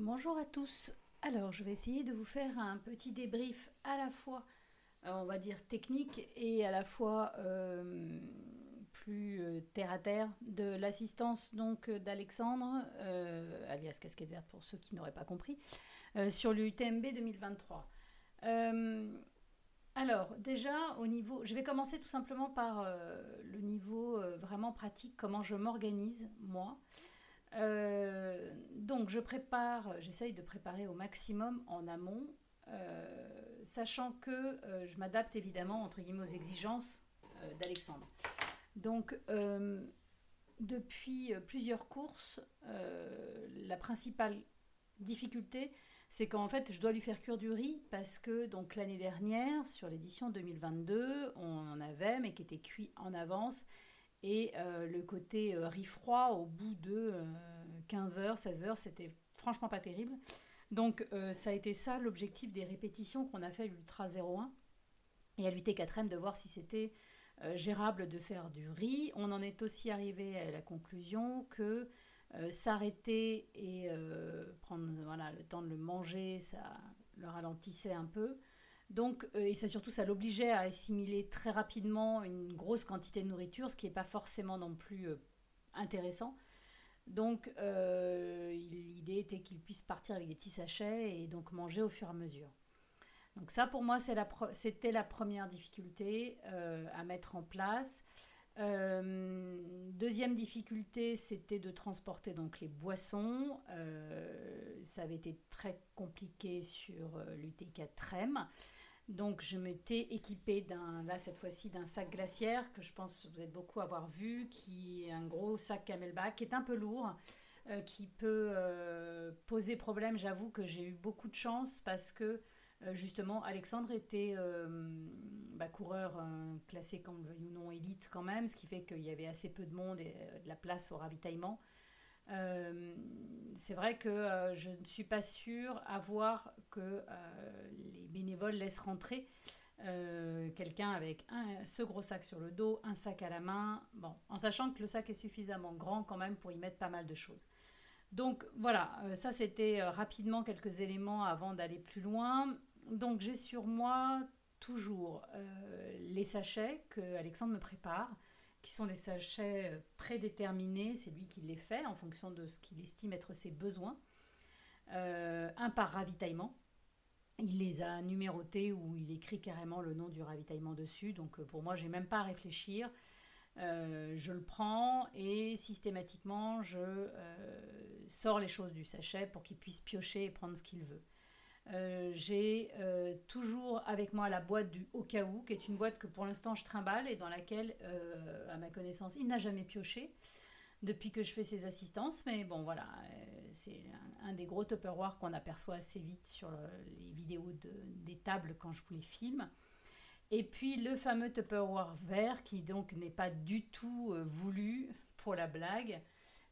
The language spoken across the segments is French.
Bonjour à tous. Alors, je vais essayer de vous faire un petit débrief à la fois, euh, on va dire, technique et à la fois euh, plus euh, terre à terre de l'assistance donc d'Alexandre, alias casquette verte pour ceux qui n'auraient pas compris, sur l'UTMB 2023. alors, déjà, au niveau. Je vais commencer tout simplement par le niveau vraiment pratique, comment je m'organise, moi. Euh, donc je prépare, j'essaye de préparer au maximum en amont, euh, sachant que euh, je m'adapte évidemment entre guillemets aux exigences d'Alexandre. Donc depuis plusieurs courses, la principale difficulté, c'est qu'en fait, je dois lui faire cuire du riz parce que donc l'année dernière, sur l'édition 2022, on en avait, mais qui était cuit en avance. Et euh, le côté euh, riz froid au bout de 15 h 16 h c'était franchement pas terrible. Donc euh, ça a été ça l'objectif des répétitions qu'on a fait à l'Ultra 01 et à l'UT4M de voir si c'était gérable de faire du riz. On en est aussi arrivé à la conclusion que s'arrêter et prendre voilà, le temps de le manger, ça le ralentissait un peu. Donc, euh, et ça surtout, ça l'obligeait à assimiler très rapidement une grosse quantité de nourriture, ce qui n'est pas forcément non plus euh, intéressant. Donc, euh, l'idée était qu'il puisse partir avec des petits sachets et donc manger au fur et à mesure. Donc ça, pour moi, c'était la, première difficulté à mettre en place. deuxième difficulté, c'était de transporter donc les boissons. ça avait été très compliqué sur l'UT4M. Donc je m'étais équipée d'un, là cette fois-ci, d'un sac glaciaire que je pense que vous êtes beaucoup avoir vu, qui est un gros sac camelback, qui est un peu lourd, euh, qui peut euh, poser problème. J'avoue que j'ai eu beaucoup de chance parce que euh, justement Alexandre était bah, coureur classé comme ou non élite quand même, ce qui fait qu'il y avait assez peu de monde et de la place au ravitaillement. C'est vrai que je ne suis pas sûre à voir que euh, bénévoles laissent rentrer quelqu'un avec ce gros sac sur le dos, un sac à la main, en sachant que le sac est suffisamment grand quand même pour y mettre pas mal de choses. Donc voilà, ça c'était rapidement quelques éléments avant d'aller plus loin. Donc j'ai sur moi toujours les sachets que Alexandre me prépare qui sont des sachets euh, prédéterminés, c'est lui qui les fait en fonction de ce qu'il estime être ses besoins. Euh, un par ravitaillement. Il les a numérotés ou il écrit carrément le nom du ravitaillement dessus. Donc euh, pour moi, j'ai même pas à réfléchir. je le prends et systématiquement, je sors les choses du sachet pour qu'il puisse piocher et prendre ce qu'il veut. Euh, j'ai euh, toujours avec moi la boîte du au cas où, qui est une boîte que pour l'instant je trimballe et dans laquelle, euh, à ma connaissance, il n'a jamais pioché depuis que je fais ses assistances. Mais bon, voilà, un, des gros Tupperware qu'on aperçoit assez vite sur les vidéos de, des tables quand je vous les filme. Et puis le fameux Tupperware vert qui donc n'est pas du tout voulu pour la blague.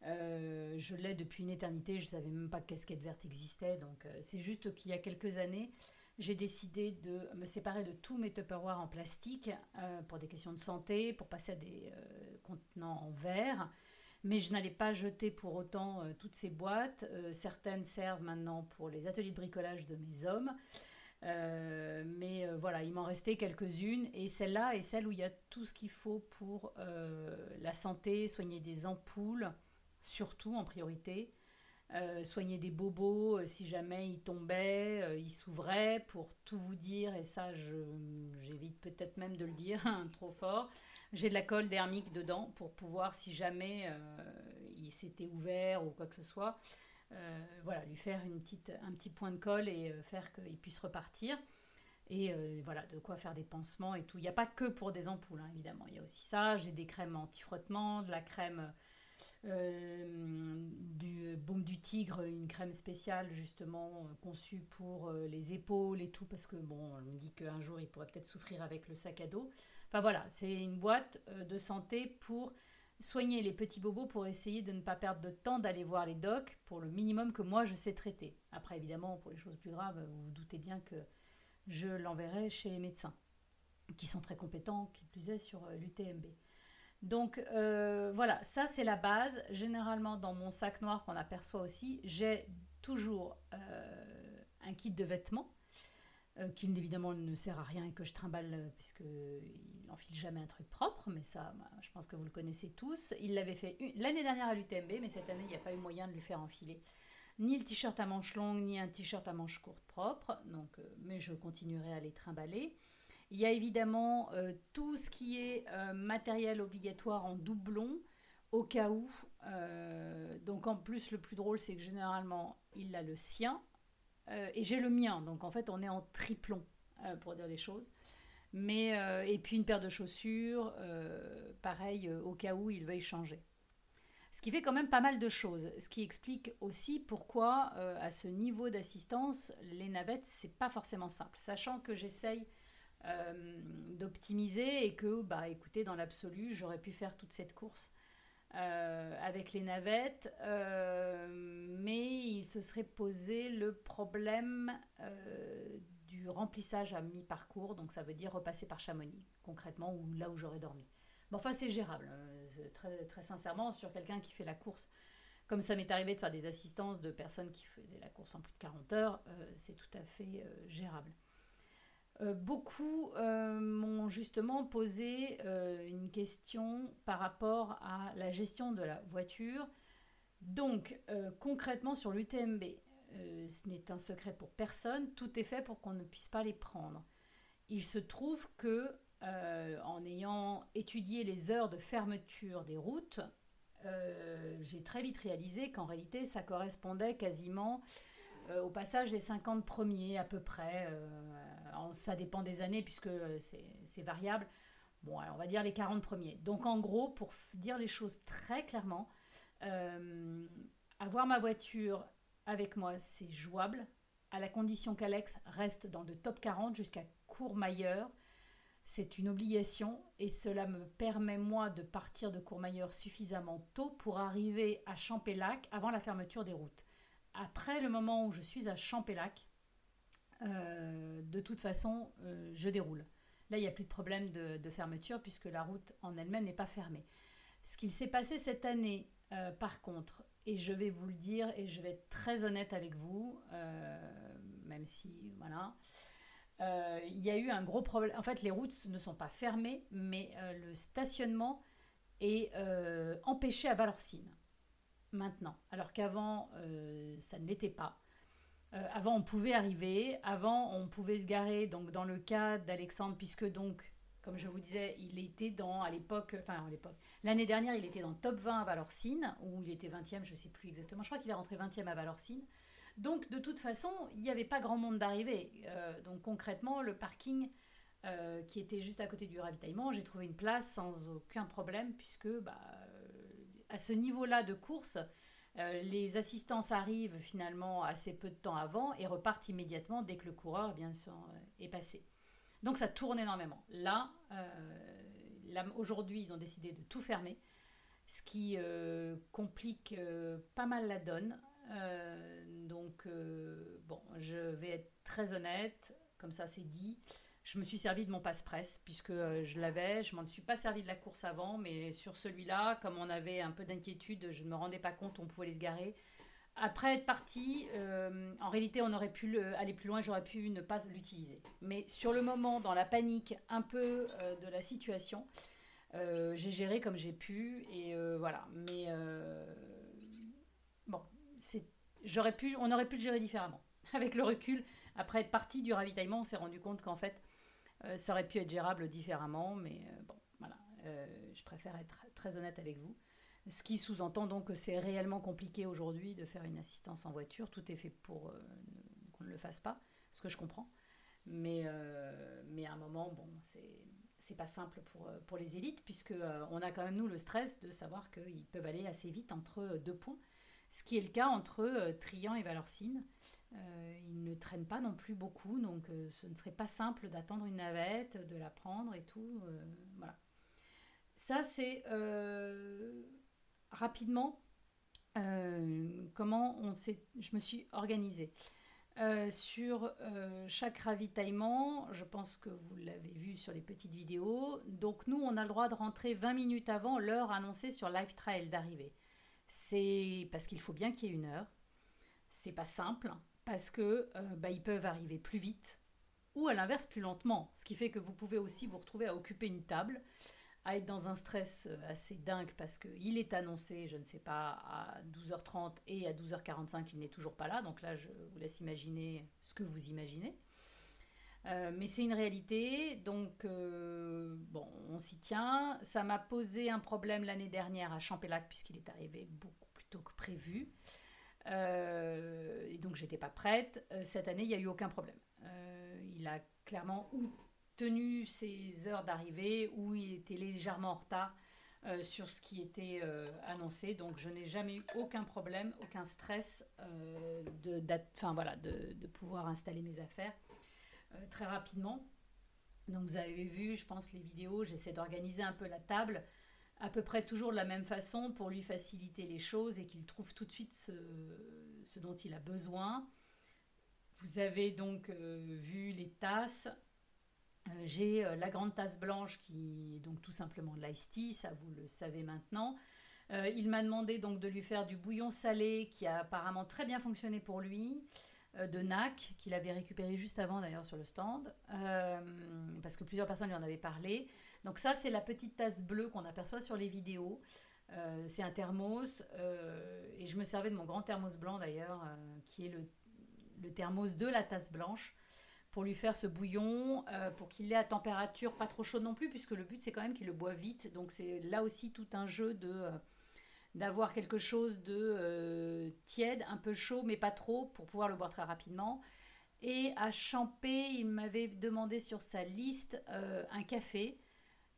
Euh, je l'ai depuis une éternité, je ne savais même pas que casquette verte existait. Donc euh, c'est juste qu'il y a quelques années, j'ai décidé de me séparer de tous mes Tupperware en plastique euh, pour des questions de santé, pour passer à des contenants en verre. Mais je n'allais pas jeter pour autant toutes ces boîtes. certaines servent maintenant pour les ateliers de bricolage de mes hommes. mais voilà, il m'en restait quelques-unes et celle-là est celle où il y a tout ce qu'il faut pour la santé, soigner des ampoules, surtout en priorité. Euh, soigner des bobos euh, si jamais ils tombaient, euh, ils s'ouvraient, pour tout vous dire, et ça j'évite peut-être même de le dire hein, trop fort, j'ai de la colle dermique dedans pour pouvoir, si jamais il s'était ouvert ou quoi que ce soit, voilà, lui faire un petit point de colle et faire qu'il puisse repartir. Et voilà, de quoi faire des pansements et tout. Il n'y a pas que pour des ampoules, hein, évidemment. Il y a aussi ça. J'ai des crèmes anti-frottement, de la crème euh, du baume du tigre, une crème spéciale justement euh, conçue pour euh, les épaules et tout, parce que bon, on me dit qu'un jour il pourrait peut-être souffrir avec le sac à dos. Enfin voilà, c'est une boîte de santé pour soigner les petits bobos pour essayer de ne pas perdre de temps d'aller voir les docs pour le minimum que moi je sais traiter. Après évidemment pour les choses plus graves, vous vous doutez bien que je l'enverrai chez les médecins qui sont très compétents, qui plus est sur l'UTMB. Donc euh, voilà, ça c'est la base. Généralement dans mon sac noir qu'on aperçoit aussi, j'ai toujours un kit de vêtements qui évidemment ne sert à rien et que je trimballe puisqu'il n'enfile jamais un truc propre, mais ça, bah, je pense que vous le connaissez tous. Il l'avait fait l'année dernière à l'UTMB, mais cette année, il n'y a pas eu moyen de lui faire enfiler ni le t-shirt à manches longues, ni un t-shirt à manches courtes propre, donc, mais je continuerai à les trimballer. Il y a évidemment euh, tout ce qui est euh, matériel obligatoire en doublon au cas où. Euh, donc en plus, le plus drôle, c'est que généralement, il a le sien et j'ai le mien. Donc en fait, on est en triplon pour dire les choses. Mais, et puis une paire de chaussures, pareil, au cas où il veuille changer. Ce qui fait quand même pas mal de choses. Ce qui explique aussi pourquoi, à ce niveau d'assistance, les navettes, c'est pas forcément simple. Sachant que j'essaye euh, d'optimiser et que, bah, écoutez, dans l'absolu, j'aurais pu faire toute cette course euh, avec les navettes, euh, mais il se serait posé le problème du remplissage à mi-parcours, donc ça veut dire repasser par Chamonix, concrètement, ou là où j'aurais dormi. Bon, enfin, c'est gérable, très, très sincèrement, sur quelqu'un qui fait la course. Comme ça m'est arrivé de faire des assistances de personnes qui faisaient la course en plus de 40 heures, c'est tout à fait gérable. Euh, beaucoup euh, m'ont justement posé euh, une question par rapport à la gestion de la voiture. Donc, concrètement, sur l'UTMB, ce n'est un secret pour personne, tout est fait pour qu'on ne puisse pas les prendre. Il se trouve que, en ayant étudié les heures de fermeture des routes, j'ai très vite réalisé qu'en réalité, ça correspondait quasiment au passage des 50 premiers à peu près ça dépend des années puisque euh, c'est variable. Bon, on va dire les 40 premiers. Donc en gros, pour dire les choses très clairement, euh, avoir ma voiture avec moi, c'est jouable, à la condition qu'Alex reste dans le top 40 jusqu'à Courmayeur. C'est une obligation et cela me permet moi de partir de Courmayeur suffisamment tôt pour arriver à Champélac avant la fermeture des routes. Après le moment où je suis à Champélac, euh, de toute façon, euh, je déroule. Là, il n'y a plus de problème de, fermeture puisque la route en elle-même n'est pas fermée. Ce qu'il s'est passé cette année, euh, par contre, et je vais vous le dire et je vais être très honnête avec vous, même si, voilà, il y a eu un gros problème. En fait, les routes ne sont pas fermées, mais le stationnement est empêché à Valorcine maintenant, alors qu'avant, ça ne l'était pas. Euh, avant, on pouvait arriver. Avant, on pouvait se garer. Donc, dans le cas d'Alexandre, puisque donc, comme je vous disais, il était dans, à l'époque, enfin, à l'époque, l'année dernière, il était dans le top 20 à Valorcine, où il était 20e, je ne sais plus exactement. Je crois qu'il est rentré 20e à Valorcine. Donc, de toute façon, il n'y avait pas grand monde d'arrivée. Euh, donc, concrètement, le parking euh, qui était juste à côté du ravitaillement, j'ai trouvé une place sans aucun problème, puisque bah, à ce niveau-là de course, euh, les assistances arrivent finalement assez peu de temps avant et repartent immédiatement dès que le coureur bien sûr, euh, est passé. Donc ça tourne énormément. Là, euh, aujourd'hui, ils ont décidé de tout fermer, ce qui complique pas mal la donne. donc, bon, je vais être très honnête, comme ça c'est dit je me suis servi de mon passe-presse puisque euh, je l'avais. Je m'en suis pas servi de la course avant, mais sur celui-là, comme on avait un peu d'inquiétude, je ne me rendais pas compte, on pouvait les garer. Après être parti, euh, en réalité, on aurait pu aller plus loin, j'aurais pu ne pas l'utiliser. Mais sur le moment, dans la panique un peu euh, de la situation, j'ai géré comme j'ai pu et voilà. Mais bon, j'aurais pu, on aurait pu le gérer différemment. Avec le recul, après être parti du ravitaillement, on s'est rendu compte qu'en fait, euh, ça aurait pu être gérable différemment, mais euh, bon, voilà. Euh, je préfère être très honnête avec vous. Ce qui sous-entend donc que c'est réellement compliqué aujourd'hui de faire une assistance en voiture. Tout est fait pour qu'on ne le fasse pas, ce que je comprends. Mais, mais à un moment, bon, c'est pas simple pour, pour les élites, puisque on a quand même, nous, le stress de savoir qu'ils peuvent aller assez vite entre deux points, ce qui est le cas entre Trian et Valorcine. Euh, ils ne traînent pas non plus beaucoup, donc euh, ce ne serait pas simple d'attendre une navette, de la prendre et tout. Euh, voilà. Ça, c'est rapidement comment on je me suis organisée. sur chaque ravitaillement, je pense que vous l'avez vu sur les petites vidéos. Donc nous, on a le droit de rentrer 20 minutes avant l'heure annoncée sur Live Trail d'arrivée. C'est parce qu'il faut bien qu'il y ait une heure c'est pas simple parce que bah, ils peuvent arriver plus vite ou à l'inverse plus lentement, ce qui fait que vous pouvez aussi vous retrouver à occuper une table à être dans un stress euh, assez dingue parce qu'il est annoncé, je ne sais pas, à 12h30 et à 12h45, il n'est toujours pas là. Donc là, je vous laisse imaginer ce que vous imaginez. Euh, mais c'est une réalité, donc euh, bon, on s'y tient. Ça m'a posé un problème l'année dernière à Champélac puisqu'il est arrivé beaucoup plus tôt que prévu. Et donc j'étais pas prête. cette année, il n'y a eu aucun problème. il a clairement tenu ses heures d'arrivée ou il était légèrement en retard euh, sur ce qui était euh, annoncé. Donc je n'ai jamais eu aucun problème, aucun stress euh, de, voilà, de, pouvoir installer mes affaires très rapidement. Donc vous avez vu, je pense, les vidéos, j'essaie d'organiser un peu la table à peu près toujours de la même façon pour lui faciliter les choses et qu'il trouve tout de suite ce, dont il a besoin. Vous avez donc vu les tasses. Euh, j'ai euh, la grande tasse blanche qui est donc tout simplement de l'ice tea, ça vous le savez maintenant. Euh, il m'a demandé donc de lui faire du bouillon salé qui a apparemment très bien fonctionné pour lui, de NAC, qu'il avait récupéré juste avant d'ailleurs sur le stand, parce que plusieurs personnes lui en avaient parlé. Donc ça c'est la petite tasse bleue qu'on aperçoit sur les vidéos. c'est un thermos, et je me servais de mon grand thermos blanc d'ailleurs, qui est le, thermos de la tasse blanche pour lui faire ce bouillon, euh, pour qu'il ait à température pas trop chaude non plus, puisque le but c'est quand même qu'il le boit vite. Donc c'est là aussi tout un jeu euh, d'avoir quelque chose de euh, tiède, un peu chaud, mais pas trop, pour pouvoir le boire très rapidement. Et à Champé, il m'avait demandé sur sa liste un café.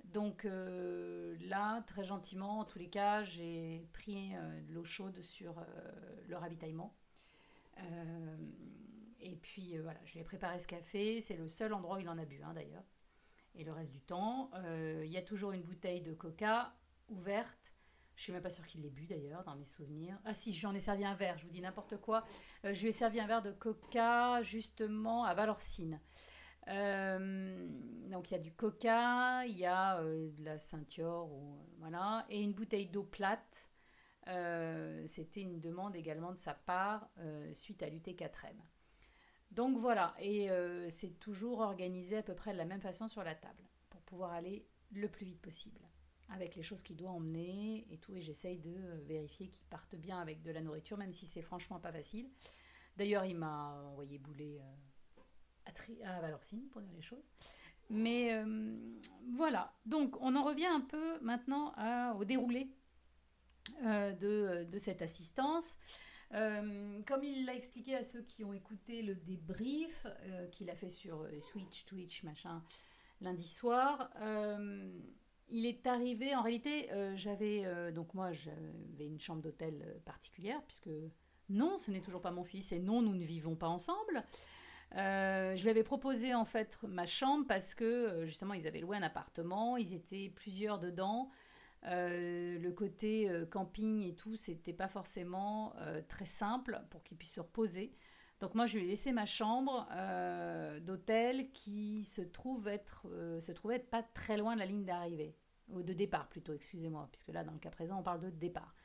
Donc là, très gentiment, en tous les cas, j'ai pris de l'eau chaude sur le ravitaillement. Et puis euh, voilà, je lui ai préparé ce café. C'est le seul endroit où il en a bu hein, d'ailleurs. Et le reste du temps, euh, il y a toujours une bouteille de coca ouverte. Je suis même pas sûre qu'il l'ait bu d'ailleurs, dans mes souvenirs. Ah si, j'en ai servi un verre, je vous dis n'importe quoi. Euh, je lui ai servi un verre de coca justement à Valorcine. Donc il y a du coca, il y a de la ceinture, ou, voilà, et une bouteille d'eau plate. C'était une demande également de sa part suite à l'UT4M. Donc voilà, et euh, c'est toujours organisé à peu près de la même façon sur la table, pour pouvoir aller le plus vite possible, avec les choses qu'il doit emmener et tout, et j'essaye de euh, vérifier qu'il parte bien avec de la nourriture, même si c'est franchement pas facile. D'ailleurs, il m'a envoyé bouler euh, à, Valorcine, pour dire les choses. Mais voilà, donc on en revient un peu maintenant au déroulé de, de, cette assistance. Euh, comme il l'a expliqué à ceux qui ont écouté le débrief euh, qu'il a fait sur euh, Switch, Twitch, machin, lundi soir, il est arrivé, en réalité, j'avais, donc moi j'avais une chambre d'hôtel particulière, puisque non, ce n'est toujours pas mon fils, et non, nous ne vivons pas ensemble. Je lui avais proposé en fait ma chambre parce que justement ils avaient loué un appartement, ils étaient plusieurs dedans. Euh, le côté euh, camping et tout, c'était pas forcément euh, très simple pour qu'il puisse se reposer. Donc moi, je lui ai laissé ma chambre d'hôtel qui se trouve être, se trouvait être pas très loin de la ligne d'arrivée, ou de départ plutôt, excusez-moi, puisque là, dans le cas présent, on parle de départ.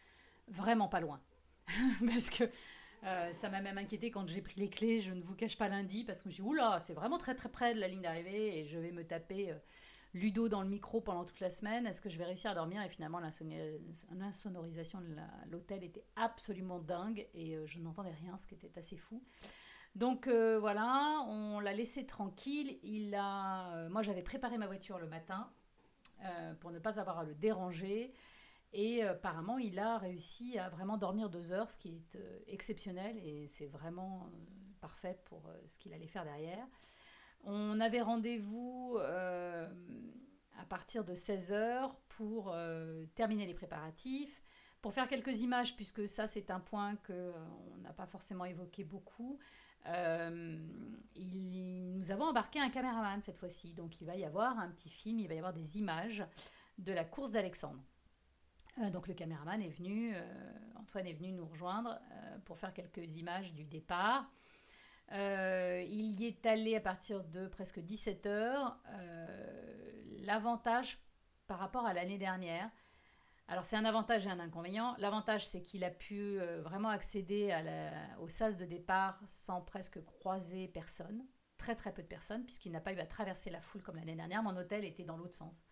Vraiment pas loin. parce que ça m'a même inquiété quand j'ai pris les clés, je ne vous cache pas lundi, parce que je me suis dit, oula, c'est vraiment très très près de la ligne d'arrivée et je vais me taper Ludo dans le micro pendant toute la semaine. Est-ce que je vais réussir à dormir? Et finalement, l'insonorisation de l'hôtel était absolument dingue et euh, je n'entendais rien, ce qui était assez fou. Donc euh, voilà, on l'a laissé tranquille. Il a, euh, moi, j'avais préparé ma voiture le matin pour ne pas avoir à le déranger. Et apparemment, il a réussi à vraiment dormir deux heures, ce qui est exceptionnel et c'est vraiment parfait pour ce qu'il allait faire derrière. On avait rendez-vous euh, à partir de 16h pour euh, terminer les préparatifs, pour faire quelques images, puisque ça c'est un point qu'on euh, n'a pas forcément évoqué beaucoup. nous avons embarqué un caméraman cette fois-ci, donc il va y avoir un petit film, il va y avoir des images de la course d'Alexandre. Donc le caméraman est venu, Antoine est venu nous rejoindre pour faire quelques images du départ. Euh, il y est allé à partir de presque 17 heures. Euh, l'avantage par rapport à l'année dernière, Alors c'est un avantage et un inconvénient. L'avantage c'est qu'il a pu vraiment accéder au sas de départ sans presque croiser personne, très très peu de personnes, puisqu'il n'a pas eu à traverser la foule comme l'année dernière. Mon hôtel était dans l'autre sens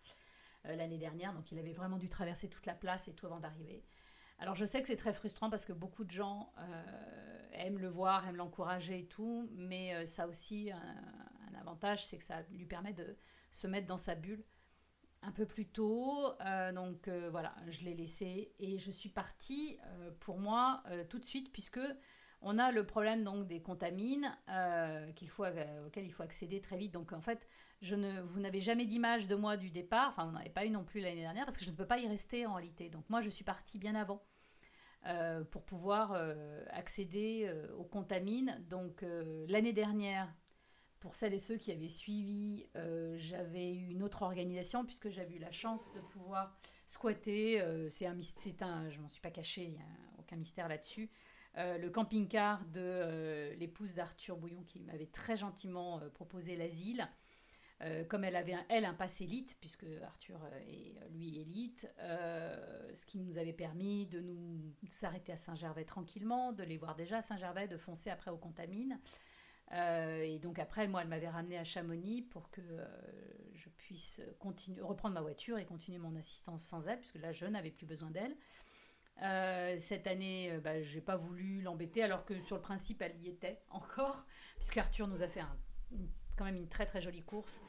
l'année dernière, donc il avait vraiment dû traverser toute la place et tout avant d'arriver. Alors je sais que c'est très frustrant parce que beaucoup de gens aiment le voir, aiment l'encourager et tout, mais ça a aussi un avantage, c'est que ça lui permet de se mettre dans sa bulle un peu plus tôt. Euh, donc euh, voilà, je l'ai laissé et je suis partie euh, pour moi tout de suite puisque on a le problème donc des contamines qu'il faut, auquel il faut accéder très vite. Donc en fait, vous n'avez jamais d'image de moi du départ. Enfin, vous n'avez pas eu non plus l'année dernière parce que je ne peux pas y rester en réalité. Donc moi, je suis partie bien avant. pour pouvoir accéder aux contamines. Donc l'année dernière, pour celles et ceux qui avaient suivi, euh, j'avais eu une autre organisation puisque j'avais eu la chance de pouvoir squatter. Euh, c'est un, c'est un, je m'en suis pas caché, il n'y a aucun mystère là-dessus. Euh, le camping-car de l'épouse d'Arthur Bouillon qui m'avait très gentiment proposé l'asile. comme elle avait elle un pass élite, puisque Arthur est lui élite, ce qui nous avait permis de nous s'arrêter à Saint-Gervais tranquillement, de les voir déjà à Saint-Gervais, de foncer après aux Contamines. Euh, et donc après, moi, elle m'avait ramené à Chamonix pour que euh, je puisse reprendre ma voiture et continuer mon assistance sans elle, puisque là, je n'avais plus besoin d'elle. Euh, cette année, bah, je n'ai pas voulu l'embêter, alors que sur le principe, elle y était encore, puisque Arthur nous a fait quand même une très très jolie course.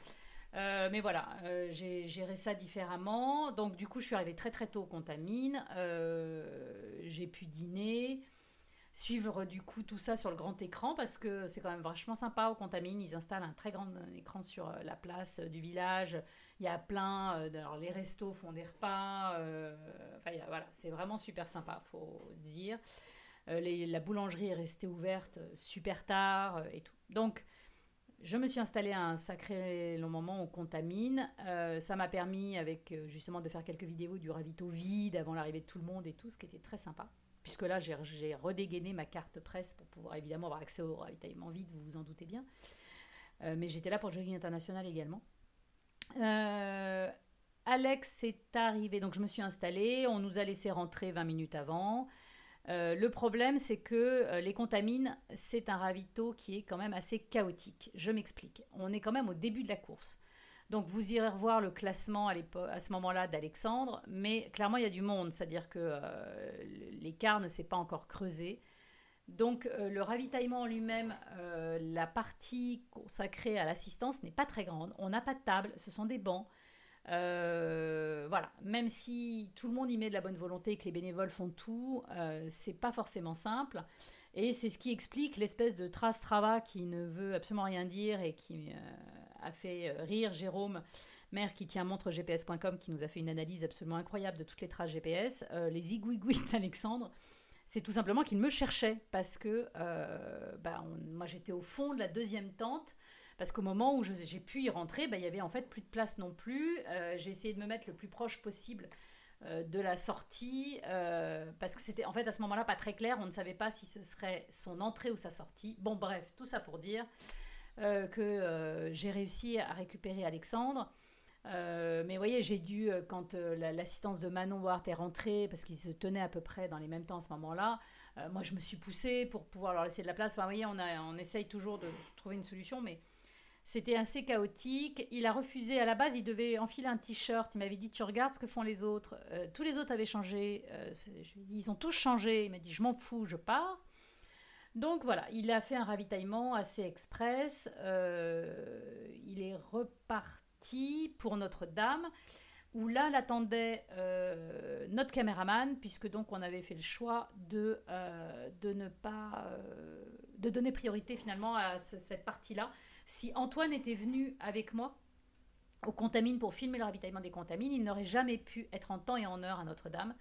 mais voilà, j'ai géré ça différemment. Donc du coup, je suis arrivée très très tôt au Contamine. j'ai pu dîner suivre du coup tout ça sur le grand écran parce que c'est quand même vachement sympa au Contamine. Ils installent un très grand écran sur euh, la place euh, du village. Il y a plein, euh, alors les restos font des repas. enfin voilà, c'est vraiment super sympa, faut dire. la boulangerie est restée ouverte super tard et tout. Donc je me suis installée à un sacré long moment au Contamine. ça m'a permis avec justement de faire quelques vidéos du ravito vide avant l'arrivée de tout le monde et tout, ce qui était très sympa puisque là j'ai redégainé ma carte presse pour pouvoir évidemment avoir accès au ravitaillement vide, vous vous en doutez bien. Euh, mais j'étais là pour le jogging international également. Euh, Alex est arrivé, donc je me suis installée, on nous a laissé rentrer 20 minutes avant. Euh, le problème, c'est que les contamines, c'est un ravito qui est quand même assez chaotique. Je m'explique. On est quand même au début de la course. Donc vous irez revoir le classement à, ce moment-là d'Alexandre, mais clairement il y a du monde, c'est-à-dire que euh, l'écart ne s'est pas encore creusé. Donc euh, le ravitaillement en lui-même, euh, la partie consacrée à l'assistance n'est pas très grande. On n'a pas de table, ce sont des bancs. voilà, même si tout le monde y met de la bonne volonté et que les bénévoles font tout, c'est pas forcément simple. Et c'est ce qui explique l'espèce de trace trava qui ne veut absolument rien dire et qui a fait euh, rire Jérôme, maire qui tient montre GPS.com, qui nous a fait une analyse absolument incroyable de toutes les traces GPS. Euh, les igouigouis d'Alexandre, c'est tout simplement qu'il me cherchait parce que euh, bah, moi j'étais au fond de la deuxième tente. Parce qu'au moment où j'ai pu y rentrer, bah, il y avait en fait plus de place non plus. j'ai essayé de me mettre le plus proche possible de la sortie, parce que c'était en fait à ce moment-là pas très clair, on ne savait pas si ce serait son entrée ou sa sortie. Bon bref, tout ça pour dire euh, que euh, j'ai réussi à récupérer Alexandre. Euh, mais vous voyez, j'ai dû, quand l'assistance de Manon Ward est rentrée, parce qu'ils se tenaient à peu près dans les mêmes temps à ce moment-là, moi je me suis poussée pour pouvoir leur laisser de la place. Enfin, vous voyez, on, a, on essaye toujours de trouver une solution, mais c'était assez chaotique. Il a refusé, à la base, il devait enfiler un t-shirt. Il m'avait dit Tu regardes ce que font les autres. tous les autres avaient changé. je lui ai dit Ils ont tous changé. Il m'a dit Je m'en fous, je pars. Donc voilà, il a fait un ravitaillement assez express. Euh, il est reparti pour Notre-Dame, où là l'attendait euh, notre caméraman, puisque donc on avait fait le choix de, euh, de ne pas de donner priorité finalement à cette partie-là. Si Antoine était venu avec moi au Contamine pour filmer le ravitaillement des Contamines, il n'aurait jamais pu être en temps et en heure à Notre-Dame.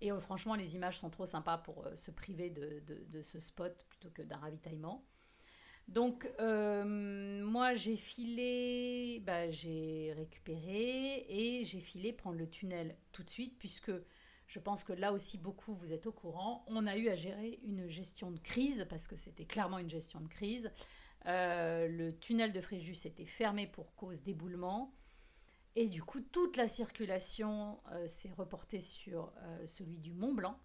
Et euh, franchement, les images sont trop sympas pour euh, se priver de, ce spot plutôt que d'un ravitaillement. Donc, euh, moi, j'ai filé, bah, j'ai récupéré et j'ai filé prendre le tunnel tout de suite, puisque je pense que là aussi, beaucoup, vous êtes au courant. On a eu à gérer une gestion de crise, parce que c'était clairement une gestion de crise. le tunnel de Fréjus était fermé pour cause d'éboulement. Et du coup, toute la circulation s'est reportée sur celui du Mont Blanc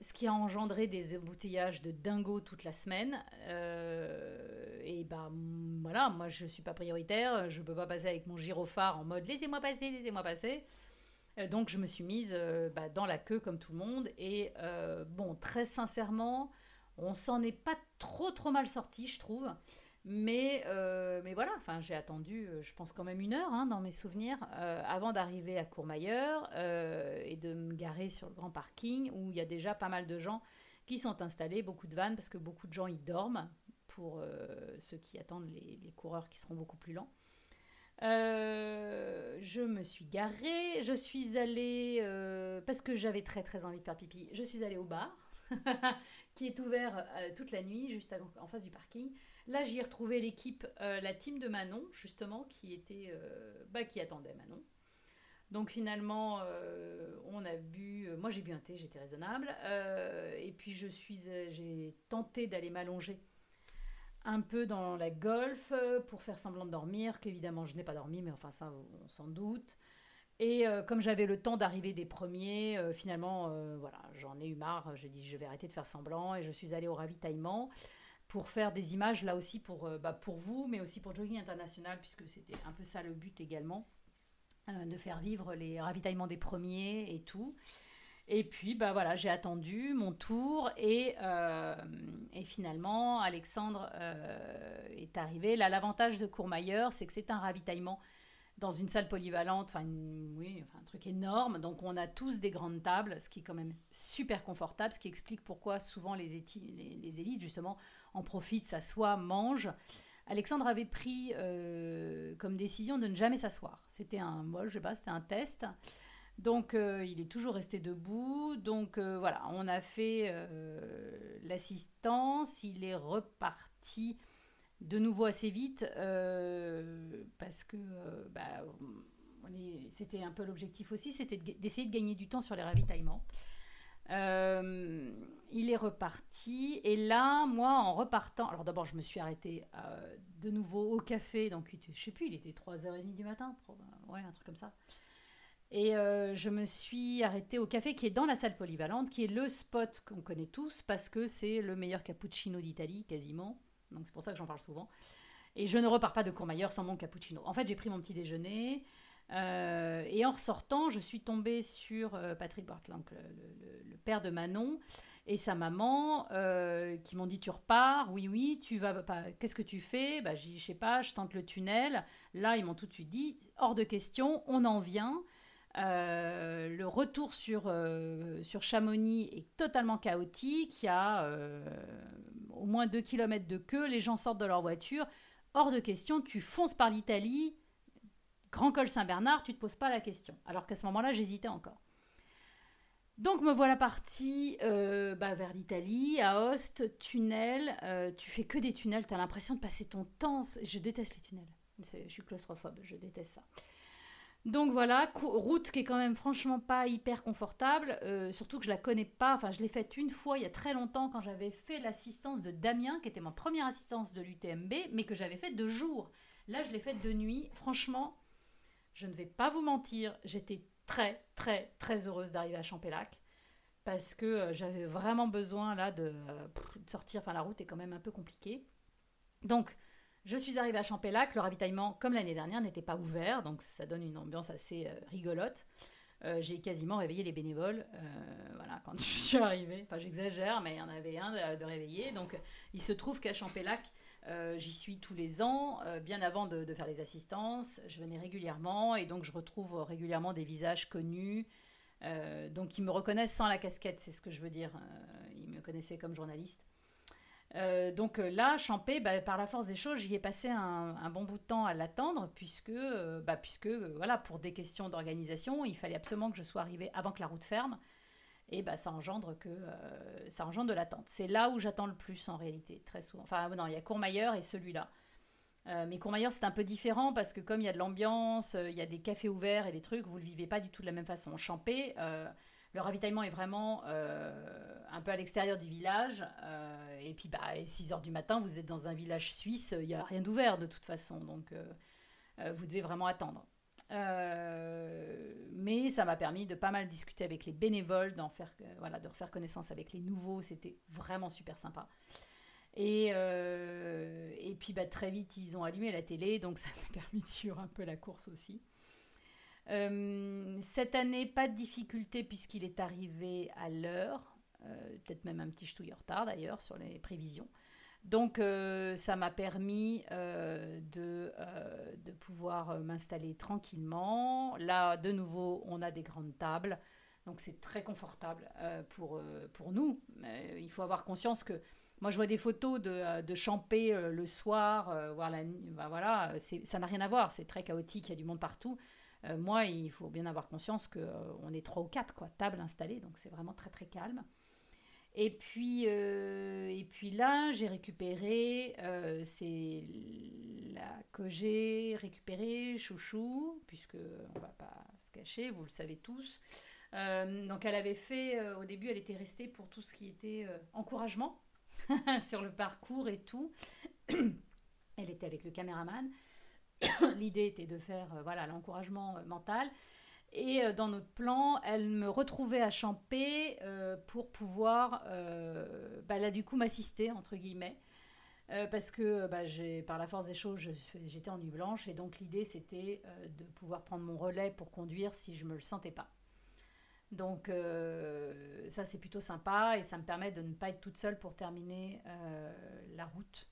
ce qui a engendré des embouteillages de dingo toute la semaine. Euh, et ben voilà, moi je suis pas prioritaire, je peux pas passer avec mon gyrophare en mode laissez-moi passer, laissez-moi passer. Euh, donc je me suis mise euh, bah, dans la queue comme tout le monde. Et bon, très sincèrement, on s'en est pas trop trop mal sorti, je trouve. Mais, euh, mais voilà, enfin, j'ai attendu, euh, je pense quand même une heure hein, dans mes souvenirs, euh, avant d'arriver à Courmayeur et de me garer sur le grand parking où il y a déjà pas mal de gens qui sont installés, beaucoup de vannes parce que beaucoup de gens y dorment pour ceux qui attendent les, les, coureurs qui seront beaucoup plus lents. je me suis garée, je suis allée, parce que j'avais très très envie de faire pipi, je suis allée au bar qui est ouvert toute la nuit juste en face du parking. Là, j'y ai retrouvé l'équipe, euh, la team de Manon, justement, qui, était, euh, bah, qui attendait Manon. Donc finalement, euh, on a bu. moi, j'ai bu un thé, j'étais raisonnable. et puis je suis, j'ai tenté d'aller m'allonger un peu dans la golf pour faire semblant de dormir. Qu'évidemment, je n'ai pas dormi, mais enfin ça, on s'en doute. Et comme j'avais le temps d'arriver des premiers, finalement, voilà, j'en ai eu marre. Je dis, je vais arrêter de faire semblant, et je suis allée au ravitaillement pour faire des images là aussi pour, euh, bah, pour vous, mais aussi pour Jogging International, puisque c'était un peu ça le but également, euh, de faire vivre les ravitaillements des premiers et tout. Et puis, bah voilà, j'ai attendu mon tour et, euh, et finalement, Alexandre est arrivé. Là, l'avantage de Courmayeur, c'est que c'est un ravitaillement dans une salle polyvalente, enfin, oui, enfin, un truc énorme. Donc, on a tous des grandes tables, ce qui est quand même super confortable, ce qui explique pourquoi souvent les, élites, justement, en profite, s'assoit, mange. Alexandre avait pris euh, comme décision de ne jamais s'asseoir. C'était un, moi, je sais pas, c'était un test. Donc, euh, il est toujours resté debout. Donc, euh, voilà, on a fait l'assistance. Il est reparti de nouveau assez vite parce que bah, c'était un peu l'objectif aussi, c'était d'essayer de gagner du temps sur les ravitaillements. Euh, il est reparti. Et là, moi, en repartant, alors d'abord, je me suis arrêtée euh, de nouveau au café. Donc, je sais plus, il était 3h30 du matin. Ouais, un truc comme ça. Et euh, je me suis arrêtée au café qui est dans la salle polyvalente, qui est le spot qu'on connaît tous parce que c'est le meilleur cappuccino d'Italie, quasiment. Donc, c'est pour ça que j'en parle souvent. Et je ne repars pas de Courmayeur sans mon cappuccino. En fait, j'ai pris mon petit déjeuner. Euh, et en ressortant, je suis tombée sur euh, Patrick Bartlank, le, père de Manon, et sa maman, euh, qui m'ont dit Tu repars Oui, oui, tu vas pas. Qu'est-ce que tu fais? Bah, Je sais pas, je tente le tunnel. Là, ils m'ont tout de suite dit Hors de question, on en vient. Le retour sur, sur Chamonix est totalement chaotique. Il y a au moins 2 km de queue. Les gens sortent de leur voiture. Hors de question, tu fonces par l'Italie Grand col Saint-Bernard, tu te poses pas la question. Alors qu'à ce moment-là, j'hésitais encore. Donc me voilà partie euh, bah, vers l'Italie, Host, tunnel. Euh, tu fais que des tunnels, tu as l'impression de passer ton temps. Je déteste les tunnels. Je suis claustrophobe, je déteste ça. Donc voilà, route qui est quand même franchement pas hyper confortable, euh, surtout que je la connais pas. Enfin, je l'ai faite une fois il y a très longtemps quand j'avais fait l'assistance de Damien, qui était ma première assistance de l'UTMB, mais que j'avais faite de jour. Là, je l'ai faite de nuit. Franchement, je ne vais pas vous mentir, j'étais très, très, très heureuse d'arriver à Champélac parce que euh, j'avais vraiment besoin là de, euh, de, sortir. Enfin, la route est quand même un peu compliquée. Donc, je suis arrivée à Champélac. Le ravitaillement, comme l'année dernière, n'était pas ouvert, donc ça donne une ambiance assez euh, rigolote. j'ai quasiment réveillé les bénévoles voilà, quand je suis arrivée. Enfin, j'exagère, mais il y en avait un de, de réveillé. Donc, il se trouve qu'à Champélac, euh, j'y suis tous les ans, euh, bien avant de, faire les assistances. Je venais régulièrement et donc je retrouve régulièrement des visages connus. Euh, donc ils me reconnaissent sans la casquette, c'est ce que je veux dire. ils me connaissaient comme journaliste. Donc là, Champé, bah, par la force des choses, j'y ai passé un, bon bout de temps à l'attendre, puisque, bah, puisque voilà, pour des questions d'organisation, il fallait absolument que je sois arrivée avant que la route ferme et bah, ça engendre que euh, ça engendre de l'attente. C'est là où j'attends le plus en réalité, très souvent. Enfin non, il y a Courmayeur et celui-là. Euh, mais Courmayeur c'est un peu différent parce que comme il y a de l'ambiance, euh, il y a des cafés ouverts et des trucs, vous le vivez pas du tout de la même façon. Champé, le ravitaillement est vraiment un peu à l'extérieur du village. et puis bah, 6 heures du matin, vous êtes dans un village suisse, il n'y a rien d'ouvert de toute façon, donc vous devez vraiment attendre. mais ça m'a permis de pas mal discuter avec les bénévoles, d'en faire, voilà, de refaire connaissance avec les nouveaux. C'était vraiment super sympa. Et, et puis bah, très vite, ils ont allumé la télé, donc ça m'a permis de suivre un peu la course aussi. Cette année, pas de difficulté puisqu'il est arrivé à l'heure, peut-être même un petit ch'touille en retard d'ailleurs sur les prévisions. Donc euh, ça m'a permis euh, de, euh, de, pouvoir m'installer tranquillement. Là, de nouveau, on a des grandes tables. Donc c'est très confortable pour, pour nous. il faut avoir conscience que moi, je vois des photos de, de champer le soir, voir la ben voilà, ça n'a rien à voir. C'est très chaotique, il y a du monde partout. Moi, il faut bien avoir conscience qu'on est trois ou quatre, quoi, tables installées. Donc c'est vraiment très très calme. Et puis, euh, et puis là, j'ai récupéré, euh, c'est là que j'ai récupéré Chouchou, puisque on va pas se cacher, vous le savez tous. Euh, donc elle avait fait, au début, elle était restée pour tout ce qui était encouragement sur le parcours et tout. elle était avec le caméraman. L'idée était de faire voilà l'encouragement mental. Et euh, dans notre plan, elle me retrouvait à Champé euh, pour pouvoir, euh, bah, là, du coup, m'assister, entre guillemets. parce que bah, par la force des choses, j'étais en nuit blanche. Et donc, l'idée, c'était de pouvoir prendre mon relais pour conduire si je ne me le sentais pas. Donc, ça, c'est plutôt sympa. Et ça me permet de ne pas être toute seule pour terminer la route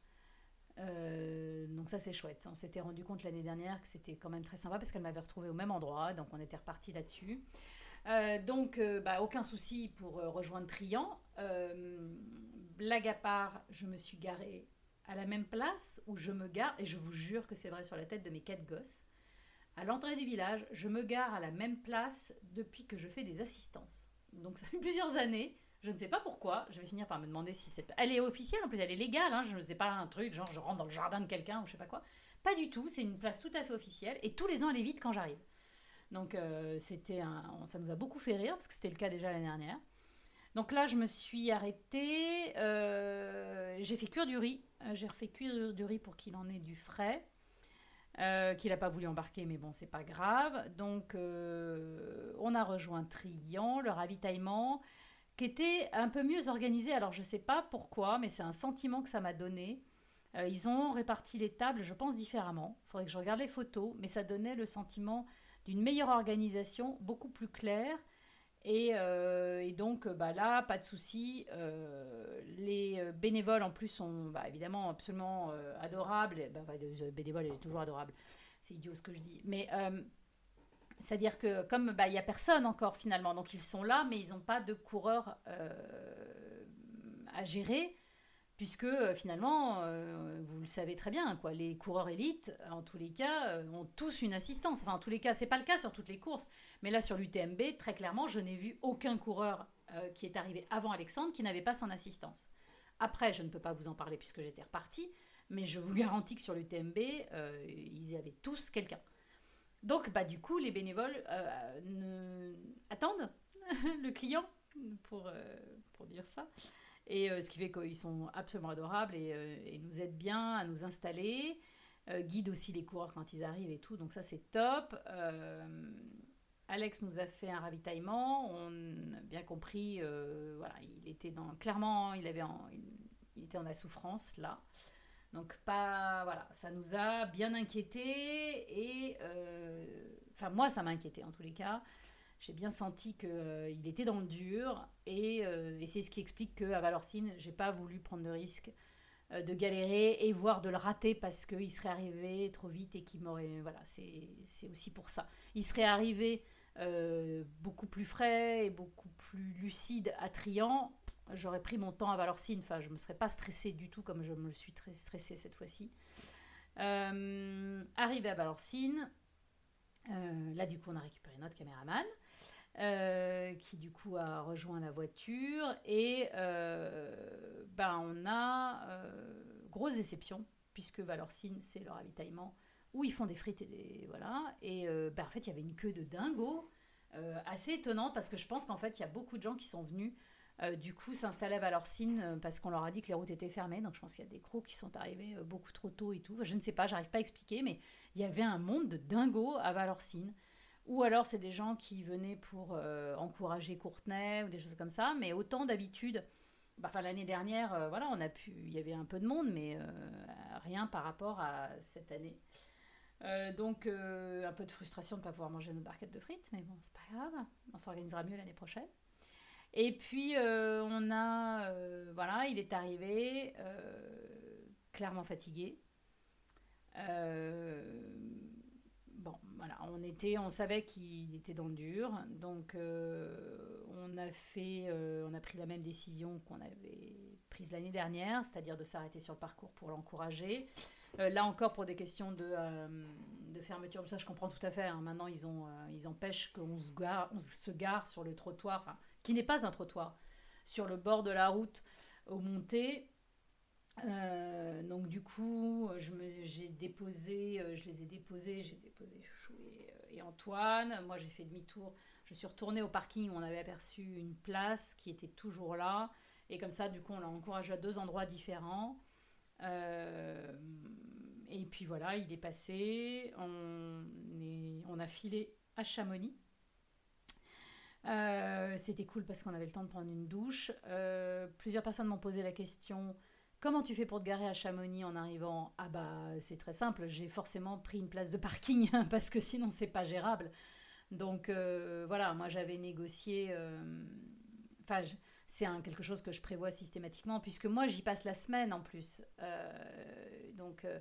euh, donc ça c'est chouette. On s'était rendu compte l'année dernière que c'était quand même très sympa parce qu'elle m'avait retrouvé au même endroit, donc on était reparti là-dessus. Euh, donc euh, bah, aucun souci pour rejoindre Trian. blague à part, je me suis garée à la même place où je me gare, et je vous jure que c'est vrai sur la tête de mes quatre gosses. À l'entrée du village, je me gare à la même place depuis que je fais des assistances. Donc ça fait plusieurs années je ne sais pas pourquoi. Je vais finir par me demander si c'est. Elle est officielle en plus, elle est légale. Hein, je ne sais pas un truc genre je rentre dans le jardin de quelqu'un ou je sais pas quoi. Pas du tout. C'est une place tout à fait officielle et tous les ans elle est vide quand j'arrive. Donc euh, c'était ça nous a beaucoup fait rire parce que c'était le cas déjà l'année dernière. Donc là je me suis arrêtée. Euh, j'ai fait cuire du riz. Euh, j'ai refait cuire du riz pour qu'il en ait du frais. qu'il n'a pas voulu embarquer, mais bon, c'est pas grave. Donc, on a rejoint Trian, le ravitaillement qui était un peu mieux organisé. Alors je ne sais pas pourquoi, mais c'est un sentiment que ça m'a donné. Euh, ils ont réparti les tables, je pense, différemment. Il faudrait que je regarde les photos, mais ça donnait le sentiment d'une meilleure organisation, beaucoup plus claire. Et, euh, donc bah là, pas de souci. Euh, les bénévoles en plus sont bah, évidemment absolument adorables. Bah, les bénévoles, est toujours adorable. C'est idiot ce que je dis. Mais c'est-à-dire que comme bah, il n'y a personne encore finalement, donc ils sont là, mais ils n'ont pas de coureur euh, à gérer, puisque euh, finalement, euh, vous le savez très bien, quoi, les coureurs élites, en tous les cas, ont tous une assistance. Enfin, en tous les cas, c'est pas le cas sur toutes les courses, mais là sur l'UTMB, très clairement, je n'ai vu aucun coureur qui est arrivé avant Alexandre qui n'avait pas son assistance. Après, je ne peux pas vous en parler puisque j'étais repartie, mais je vous garantis que sur l'UTMB, ils y avaient tous quelqu'un. Donc, bah, du coup, les bénévoles euh, attendent le client pour, euh, pour dire ça. Et euh, ce qui fait qu'ils sont absolument adorables et, nous aident bien à nous installer, guident aussi les coureurs quand ils arrivent et tout. Donc, ça, c'est top. Alex nous a fait un ravitaillement. On a bien compris, voilà, il était dans, clairement, il, avait il, était en la souffrance là. Donc pas voilà, ça nous a bien inquiétés et euh, enfin moi ça m'a inquiété en tous les cas. J'ai bien senti qu'il euh, était dans le dur et, euh, et c'est ce qui explique qu'à Valorcine, j'ai pas voulu prendre de risque de galérer et voire de le rater parce qu'il serait arrivé trop vite et qu'il m'aurait voilà c'est aussi pour ça. Il serait arrivé beaucoup plus frais et beaucoup plus lucide à Trian j'aurais pris mon temps à Valorcine, enfin je ne me serais pas stressée du tout comme je me suis très stressée cette fois-ci. Euh, arrivé à Valorcine, euh, là du coup on a récupéré notre caméraman. Euh, qui du coup a rejoint la voiture et ben on a grosse déception puisque Valorcine c'est leur ravitaillement où ils font des frites et des voilà et ben, en fait il y avait une queue de dingo assez étonnante parce que je pense qu'en fait il y a beaucoup de gens qui sont venus du coup, s'installer à Valorcine parce qu'on leur a dit que les routes étaient fermées. Donc, je pense qu'il y a des crews qui sont arrivés beaucoup trop tôt et tout. je ne sais pas, j'arrive pas à expliquer, mais il y avait un monde de dingo à Valorcine. Ou alors, c'est des gens qui venaient pour encourager Courtenay ou des choses comme ça. Mais autant d'habitude, bah, l'année dernière, voilà, on a pu, il y avait un peu de monde, mais rien par rapport à cette année. Euh, donc, euh, un peu de frustration de ne pas pouvoir manger notre barquette de frites, mais bon, c'est pas grave, on s'organisera mieux l'année prochaine. Et puis, euh, on a, voilà, il est arrivé, clairement fatigué. bon, voilà, on était, on savait qu'il était dans le dur, donc on a fait, on a pris la même décision qu'on avait prise l'année dernière, c'est-à-dire de s'arrêter sur le parcours pour l'encourager. Euh, là encore, pour des questions de, euh, de, fermeture, ça je comprends tout à fait. Hein. Maintenant, ils, ont, euh, ils empêchent qu'on se gare, on se gare sur le trottoir, qui n'est pas un trottoir, sur le bord de la route aux montées. donc du coup, j'ai déposé, je les ai déposés, j'ai déposé Chouchou et, et, Antoine. Moi, j'ai fait demi-tour. Je suis retournée au parking où on avait aperçu une place qui était toujours là. Et comme ça, du coup, on l'a encouragé à deux endroits différents. Euh, et puis voilà, il est passé. On a filé à Chamonix. Euh, c'était cool parce qu'on avait le temps de prendre une douche. Euh, plusieurs personnes m'ont posé la question comment tu fais pour te garer à Chamonix en arrivant? Ah bah c'est très simple, j'ai forcément pris une place de parking parce que sinon c'est pas gérable. Donc voilà, moi j'avais négocié. Enfin, c'est quelque chose que je prévois systématiquement, puisque moi j'y passe la semaine en plus. Euh, donc euh,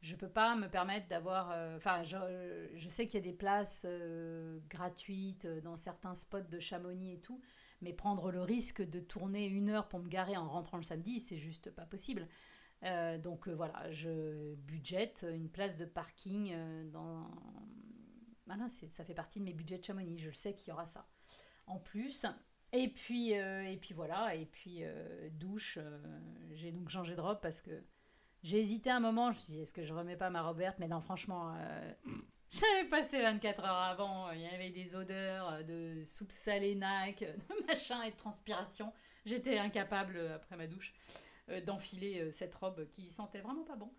je peux pas me permettre d'avoir... Euh, enfin, je, sais qu'il y a des places gratuites dans certains spots de Chamonix et tout, mais prendre le risque de tourner une heure pour me garer en rentrant le samedi, c'est juste pas possible. donc voilà, je budgète une place de parking dans... Voilà, ça fait partie de mes budgets de Chamonix, je sais qu'il y aura ça. En plus, et puis, euh, et puis voilà, et puis euh, douche, euh, j'ai donc changé de robe parce que j'ai hésité un moment, je me suis dit, est-ce que je remets pas ma robe verte? Mais non, franchement, j'avais passé 24 heures avant, il y avait des odeurs de soupe salée nac, de machin et de transpiration. J'étais incapable, après ma douche, d'enfiler cette robe qui sentait vraiment pas bon.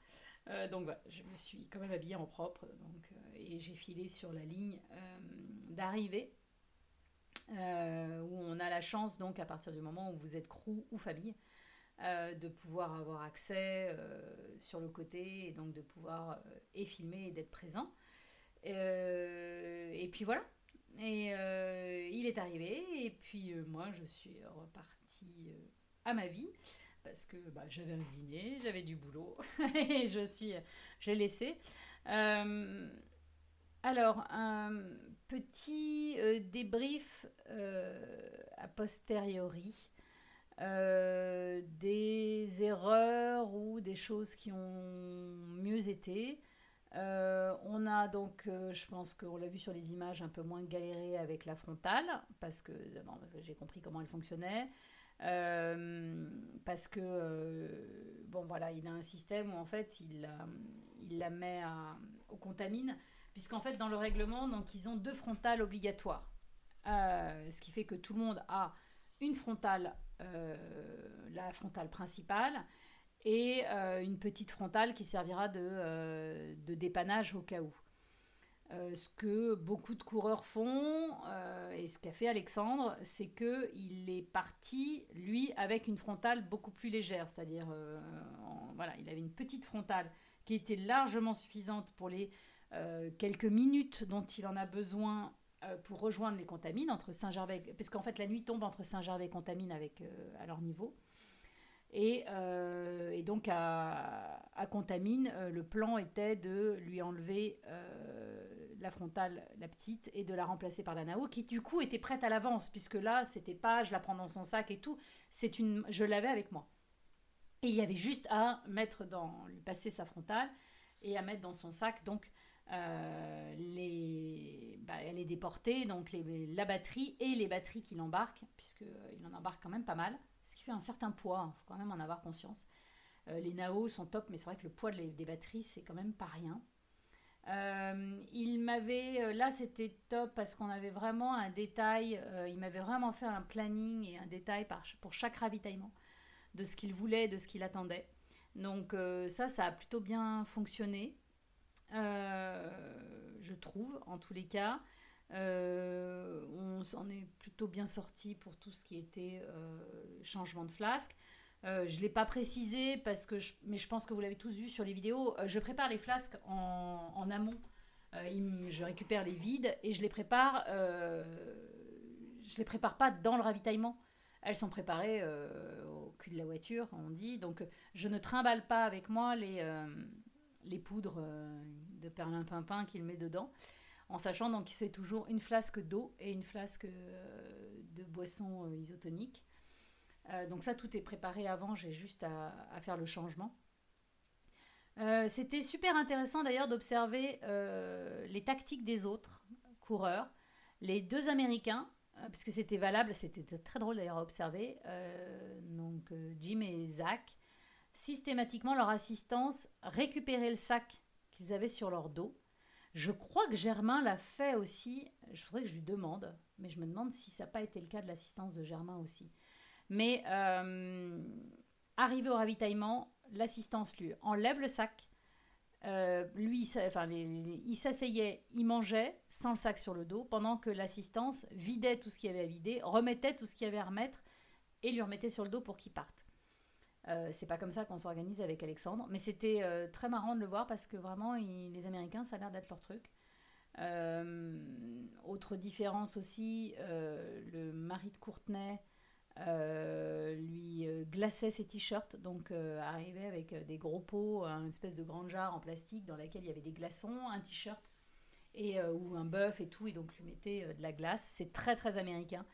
donc voilà, je me suis quand même habillée en propre donc, et j'ai filé sur la ligne d'arrivée euh, où on a la chance, donc, à partir du moment où vous êtes crew ou famille, euh, de pouvoir avoir accès euh, sur le côté et donc de pouvoir et filmer et d'être présent. et puis voilà. Et il est arrivé, et puis moi, je suis repartie à ma vie parce que bah, j'avais un dîner, j'avais du boulot et je suis, j'ai laissé. alors, petit euh, débrief euh, a posteriori euh, des erreurs ou des choses qui ont mieux été. on a donc, je pense qu'on l'a vu sur les images, un peu moins galéré avec la frontale, parce que, que j'ai compris comment elle fonctionnait. parce que, bon voilà, il a un système où en fait il, la met à, au contamine puisqu'en fait, dans le règlement, donc, ils ont deux frontales obligatoires. Euh, ce qui fait que tout le monde a une frontale, euh, la frontale principale, et euh, une petite frontale qui servira de, de dépannage au cas où. ce que beaucoup de coureurs font, et ce qu'a fait Alexandre, c'est qu'il est parti, lui, avec une frontale beaucoup plus légère. C'est-à-dire, il avait une petite frontale qui était largement suffisante pour les euh, quelques minutes dont il en a besoin euh, pour rejoindre les contamines entre Saint-Gervais, puisqu'en fait la nuit tombe entre Saint-Gervais et Contamine avec, euh, à leur niveau. Et, et donc à, à Contamine, le plan était de lui enlever la frontale, la petite, et de la remplacer par la Nao, qui du coup était prête à l'avance, puisque là, c'était pas je la prends dans son sac et tout, c'est une, je l'avais avec moi. Et il y avait juste à mettre dans, lui passer sa frontale et à mettre dans son sac. Donc euh, les, bah, elle est déportée, donc la batterie et les batteries qu'il embarque, puisqu'il euh, en embarque quand même pas mal, ce qui fait un certain poids, il hein, faut quand même en avoir conscience. Euh, les NAO sont top, mais c'est vrai que le poids des batteries, c'est quand même pas rien. il m'avait, là c'était top parce qu'on avait vraiment un détail, il m'avait vraiment fait un planning et un détail pour chaque ravitaillement de ce qu'il voulait, de ce qu'il attendait. Donc ça, ça a plutôt bien fonctionné, je trouve, en tous les cas. Euh, on s'en est plutôt bien sorti pour tout ce qui était euh, changement de flasque. Euh, je ne l'ai pas précisé, parce que mais je pense que vous l'avez tous vu sur les vidéos. je prépare les flasques en, amont. je récupère les vides et je les prépare. je les prépare pas dans le ravitaillement. Elles sont préparées au cul de la voiture, on dit. Donc je ne trimballe pas avec moi les, les poudres de perlimpinpin qu'il met dedans en sachant donc que c'est toujours une flasque d'eau et une flasque euh, de boisson euh, isotonique. Euh, donc ça, tout est préparé avant, j'ai juste à, faire le changement. C'était super intéressant d'ailleurs d'observer les tactiques des autres coureurs. Les deux Américains, parce que c'était valable, c'était très drôle d'ailleurs à observer, donc Jim et Zach, systématiquement leur assistance récupérait le sac qu'ils avaient sur leur dos je crois que Germain l'a fait aussi. Je voudrais que je lui demande, mais je me demande si ça n'a pas été le cas de l'assistance de Germain aussi. Mais euh, arrivé au ravitaillement, l'assistance lui enlève le sac. Euh, lui, enfin, il s'asseyait, il mangeait sans le sac sur le dos, pendant que l'assistance vidait tout ce qu'il y avait à vider, remettait tout ce qu'il y avait à remettre et lui remettait sur le dos pour qu'il parte. Euh, c'est pas comme ça qu'on s'organise avec Alexandre, mais c'était euh, très marrant de le voir parce que vraiment, les Américains, ça a l'air d'être leur truc. Euh, autre différence aussi, le mari de Courtenay lui glaçait ses t-shirts, donc arrivait avec des gros pots, une espèce de grande jarre en plastique dans laquelle il y avait des glaçons, un t-shirt et ou un bœuf et tout, et donc lui mettait de la glace. C'est très très américain.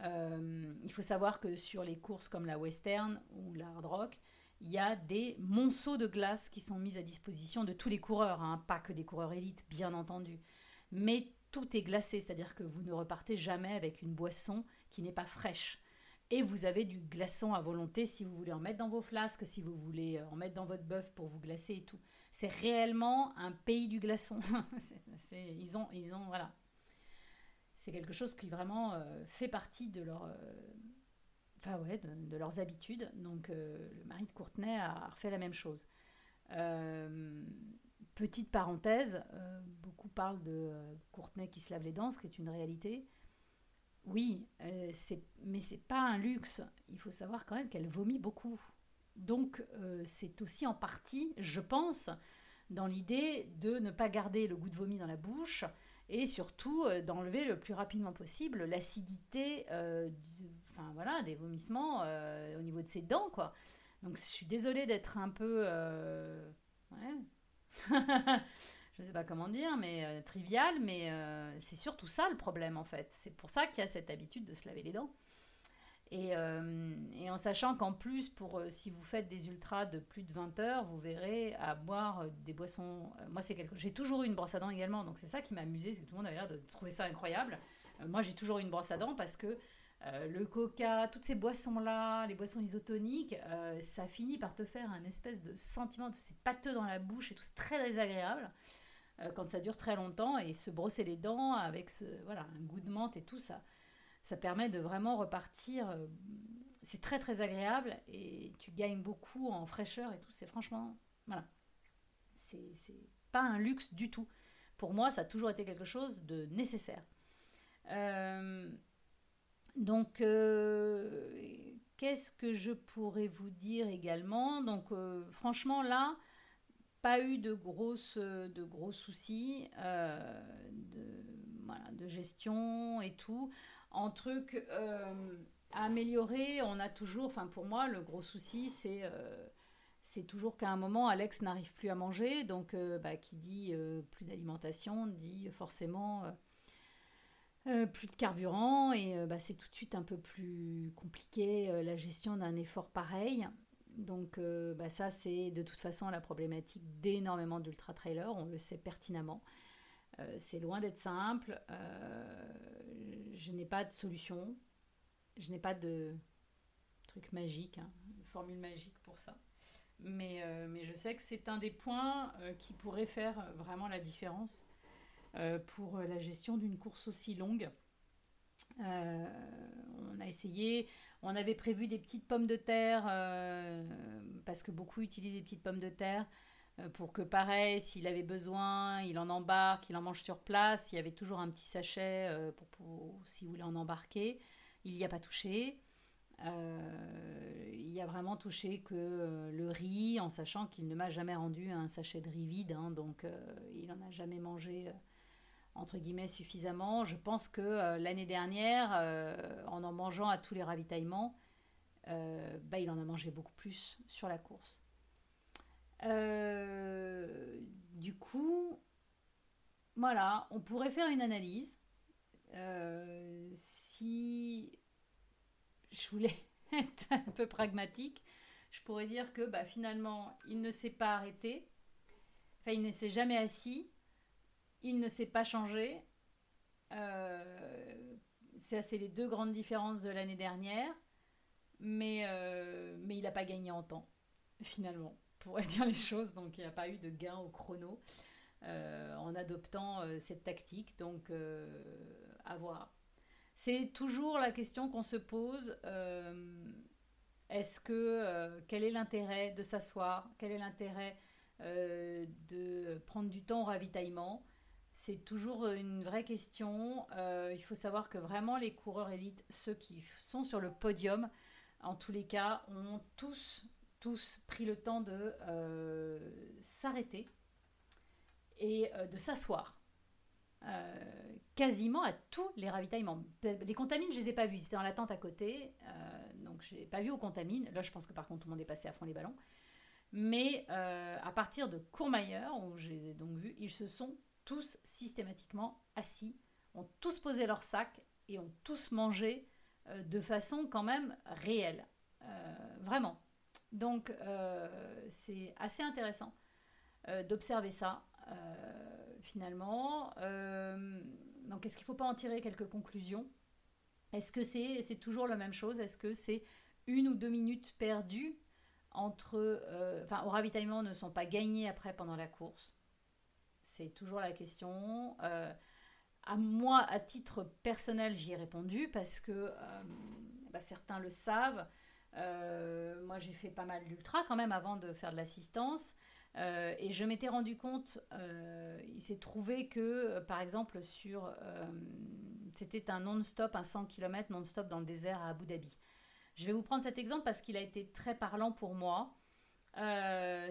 Euh, il faut savoir que sur les courses comme la western ou la hard rock, il y a des monceaux de glace qui sont mis à disposition de tous les coureurs, hein, pas que des coureurs élites, bien entendu. Mais tout est glacé, c'est-à-dire que vous ne repartez jamais avec une boisson qui n'est pas fraîche. Et vous avez du glaçon à volonté si vous voulez en mettre dans vos flasques, si vous voulez en mettre dans votre bœuf pour vous glacer et tout. C'est réellement un pays du glaçon. ils ont, ils ont, voilà, c'est quelque chose qui vraiment euh, fait partie de leur, euh, de, leurs habitudes. Donc euh, le mari de Courtenay a refait la même chose. petite parenthèse, beaucoup parlent de Courtenay qui se lave les dents, ce qui est une réalité. Oui, c'est, mais c'est pas un luxe. Il faut savoir quand même qu'elle vomit beaucoup. Donc c'est aussi en partie, je pense, dans l'idée de ne pas garder le goût de vomi dans la bouche et surtout euh, d'enlever le plus rapidement possible l'acidité euh, voilà, des vomissements euh, au niveau de ses dents. Quoi. Donc je suis désolée d'être un peu... Ouais. je ne sais pas comment dire, mais trivial, mais c'est surtout ça le problème en fait. C'est pour ça qu'il y a cette habitude de se laver les dents. Euh, et, en sachant qu'en plus, pour euh, si vous faites des ultras de plus de 20 heures, vous verrez à boire euh, des boissons. moi, c'est quelque. J'ai toujours eu une brosse à dents également, donc c'est ça qui m'a amusé, c'est que tout le monde avait l'air de trouver ça incroyable. moi, j'ai toujours eu une brosse à dents parce que le coca, toutes ces boissons-là, les boissons isotoniques, ça finit par te faire un espèce de sentiment de c'est pâteux dans la bouche et tout, c'est très désagréable quand ça dure très longtemps et se brosser les dents avec ce, voilà, un goût de menthe et tout ça ça permet de vraiment repartir. Euh, c'est très très agréable et tu gagnes beaucoup en fraîcheur et tout. C'est franchement, voilà, c'est pas un luxe du tout. Pour moi, ça a toujours été quelque chose de nécessaire. Euh, donc, euh, qu'est-ce que je pourrais vous dire également? Donc, franchement, là, pas eu de, grosses, de gros soucis de, voilà, de gestion et tout. En truc euh, à améliorer, on a toujours, enfin pour moi, le gros souci, c'est euh, toujours qu'à un moment, Alex n'arrive plus à manger. Donc, euh, bah, qui dit plus d'alimentation, dit forcément plus de carburant. Et bah, c'est tout de suite un peu plus compliqué la gestion d'un effort pareil. Donc, bah, ça, c'est de toute façon la problématique d'énormément d'ultra-trailers. On le sait pertinemment. c'est loin d'être simple je n'ai pas de solution, je n'ai pas de truc magique, hein, formule magique pour ça. Mais, euh, mais je sais que c'est un des points qui pourrait faire vraiment la différence pour la gestion d'une course aussi longue. on a essayé, on avait prévu des petites pommes de terre, parce que beaucoup utilisent des petites pommes de terre. Euh, pour que pareil, s'il avait besoin, il en embarque, il en mange sur place. Il y avait toujours un petit sachet euh, pour, pour s'il voulait en embarquer. Il n'y a pas touché. Euh, il a vraiment touché que le riz, en sachant qu'il ne m'a jamais rendu un sachet de riz vide, hein, donc il n'en a jamais mangé entre guillemets suffisamment. Je pense que l'année dernière, en en mangeant à tous les ravitaillements, bah, il en a mangé beaucoup plus sur la course. Euh, du coup, voilà, on pourrait faire une analyse. Euh, si je voulais être un peu pragmatique, je pourrais dire que bah, finalement, il ne s'est pas arrêté, enfin, il ne s'est jamais assis, il ne s'est pas changé. Euh, c'est assez les deux grandes différences de l'année dernière, mais, mais il n'a pas gagné en temps, finalement pourrait dire les choses. Donc il n'y a pas eu de gain au chrono euh, en adoptant euh, cette tactique. Donc euh, à voir. C'est toujours la question qu'on se pose. est-ce que quel est l'intérêt de s'asseoir? Quel est l'intérêt de prendre du temps au ravitaillement? C'est toujours une vraie question. il faut savoir que vraiment les coureurs élites, ceux qui sont sur le podium, en tous les cas, ont tous tous pris le temps de euh, s'arrêter et euh, de s'asseoir. Euh, quasiment à tous les ravitaillements. Les contamines, je les ai pas vus. C'était dans la tente à côté. donc, je n'ai pas vu aux contamines. Là, je pense que par contre, tout le monde est passé à fond les ballons. Mais à partir de Courmayeur, où je les ai donc vus, ils se sont tous systématiquement assis, ont tous posé leur sac et ont tous mangé de façon quand même réelle. vraiment. Donc, euh, c'est assez intéressant euh, d'observer ça, euh, finalement. donc, est-ce qu'il ne faut pas en tirer quelques conclusions? Est-ce que c'est toujours la même chose? Est-ce que c'est une ou deux minutes perdues entre, enfin, au ravitaillement ne sont pas gagnées après pendant la course? C'est toujours la question. à moi, à titre personnel, j'y ai répondu parce que bah, certains le savent. Euh, moi, j'ai fait pas mal d'ultra quand même avant de faire de l'assistance. Euh, et je m'étais rendu compte, euh, il s'est trouvé que, par exemple, sur. C'était un non-stop, un 100 km non-stop dans le désert à Abu Dhabi. Je vais vous prendre cet exemple parce qu'il a été très parlant pour moi.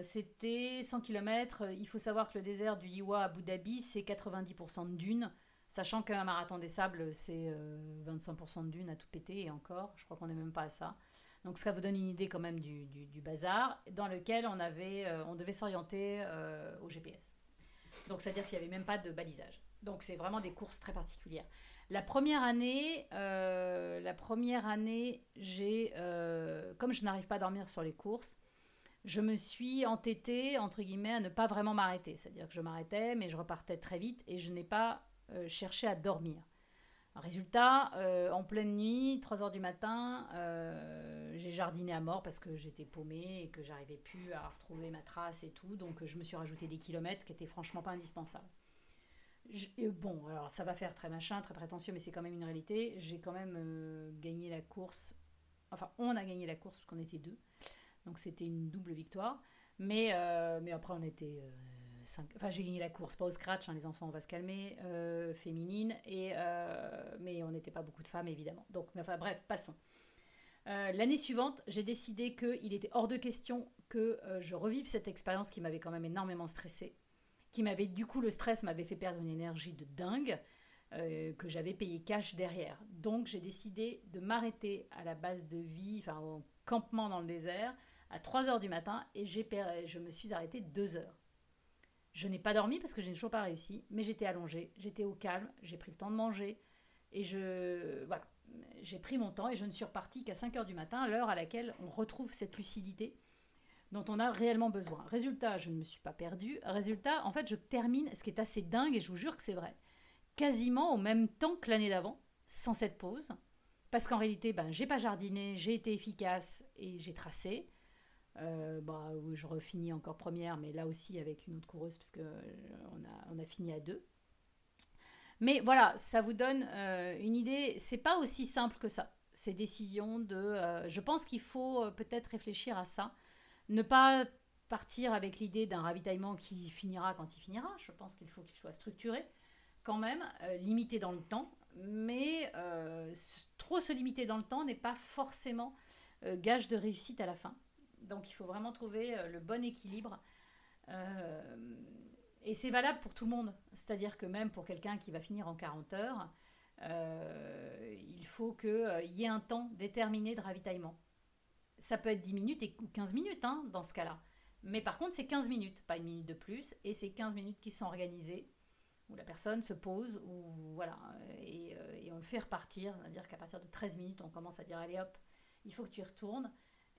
C'était 100 km. Il faut savoir que le désert du Liwa à Abu Dhabi, c'est 90% de dunes. Sachant qu'un marathon des sables, c'est 25% de dunes à tout péter et encore. Je crois qu'on n'est même pas à ça. Donc ça vous donne une idée quand même du, bazar dans lequel on, avait, euh, on devait s'orienter euh, au GPS. Donc c'est-à-dire qu'il n'y avait même pas de balisage. Donc c'est vraiment des courses très particulières. La première année, euh, année, j'ai, comme je n'arrive pas à dormir sur les courses, je me suis entêtée entre guillemets à ne pas vraiment m'arrêter. C'est-à-dire que je m'arrêtais, mais je repartais très vite et je n'ai pas cherché à dormir. Résultat, euh, en pleine nuit, 3 heures du matin, euh, j'ai jardiné à mort parce que j'étais paumée et que j'arrivais plus à retrouver ma trace et tout. Donc je me suis rajouté des kilomètres qui étaient franchement pas indispensables. bon, alors ça va faire très machin, très prétentieux, mais c'est quand même une réalité. J'ai quand même euh, gagné la course. Enfin, on a gagné la course parce qu'on était deux. Donc c'était une double victoire. Mais après, on était J'ai gagné la course, pas au scratch, hein, les enfants, on va se calmer, euh, féminine, et, euh, mais on n'était pas beaucoup de femmes, évidemment. Donc, bref, passons. Euh, l'année suivante, j'ai décidé qu'il était hors de question que je revive cette expérience qui m'avait quand même énormément stressée, qui m'avait, du coup, le stress m'avait fait perdre une énergie de dingue, que j'avais payé cash derrière. Donc, j'ai décidé de m'arrêter à la base de vie, enfin, au campement dans le désert, à 3 heures du matin, et je me suis arrêtée 2 heures. Je n'ai pas dormi parce que je n'ai toujours pas réussi, mais j'étais allongée, j'étais au calme, j'ai pris le temps de manger et je voilà, j'ai pris mon temps et je ne suis repartie qu'à 5 heures du matin, l'heure à laquelle on retrouve cette lucidité dont on a réellement besoin. Résultat, je ne me suis pas perdue. Résultat, en fait, je termine, ce qui est assez dingue et je vous jure que c'est vrai, quasiment au même temps que l'année d'avant, sans cette pause, parce qu'en réalité, ben, j'ai pas jardiné, j'ai été efficace et j'ai tracé. Bah, où je refinis encore première, mais là aussi avec une autre coureuse, parce qu'on a, on a fini à deux. Mais voilà, ça vous donne une idée. C'est pas aussi simple que ça, ces décisions de. je pense qu'il faut peut-être réfléchir à ça. Ne pas partir avec l'idée d'un ravitaillement qui finira quand il finira. Je pense qu'il faut qu'il soit structuré quand même, euh, limité dans le temps, mais euh, trop se limiter dans le temps n'est pas forcément euh, gage de réussite à la fin. Donc il faut vraiment trouver le bon équilibre. et c'est valable pour tout le monde. C'est-à-dire que même pour quelqu'un qui va finir en 40 heures, il faut qu'il y ait un temps déterminé de ravitaillement. Ça peut être 10 minutes et 15 minutes hein, dans ce cas-là. Mais par contre, c'est 15 minutes, pas une minute de plus, et c'est 15 minutes qui sont organisées, où la personne se pose, voilà, et, euh, et on le fait repartir, c'est-à-dire qu'à partir de 13 minutes, on commence à dire allez hop, il faut que tu y retournes,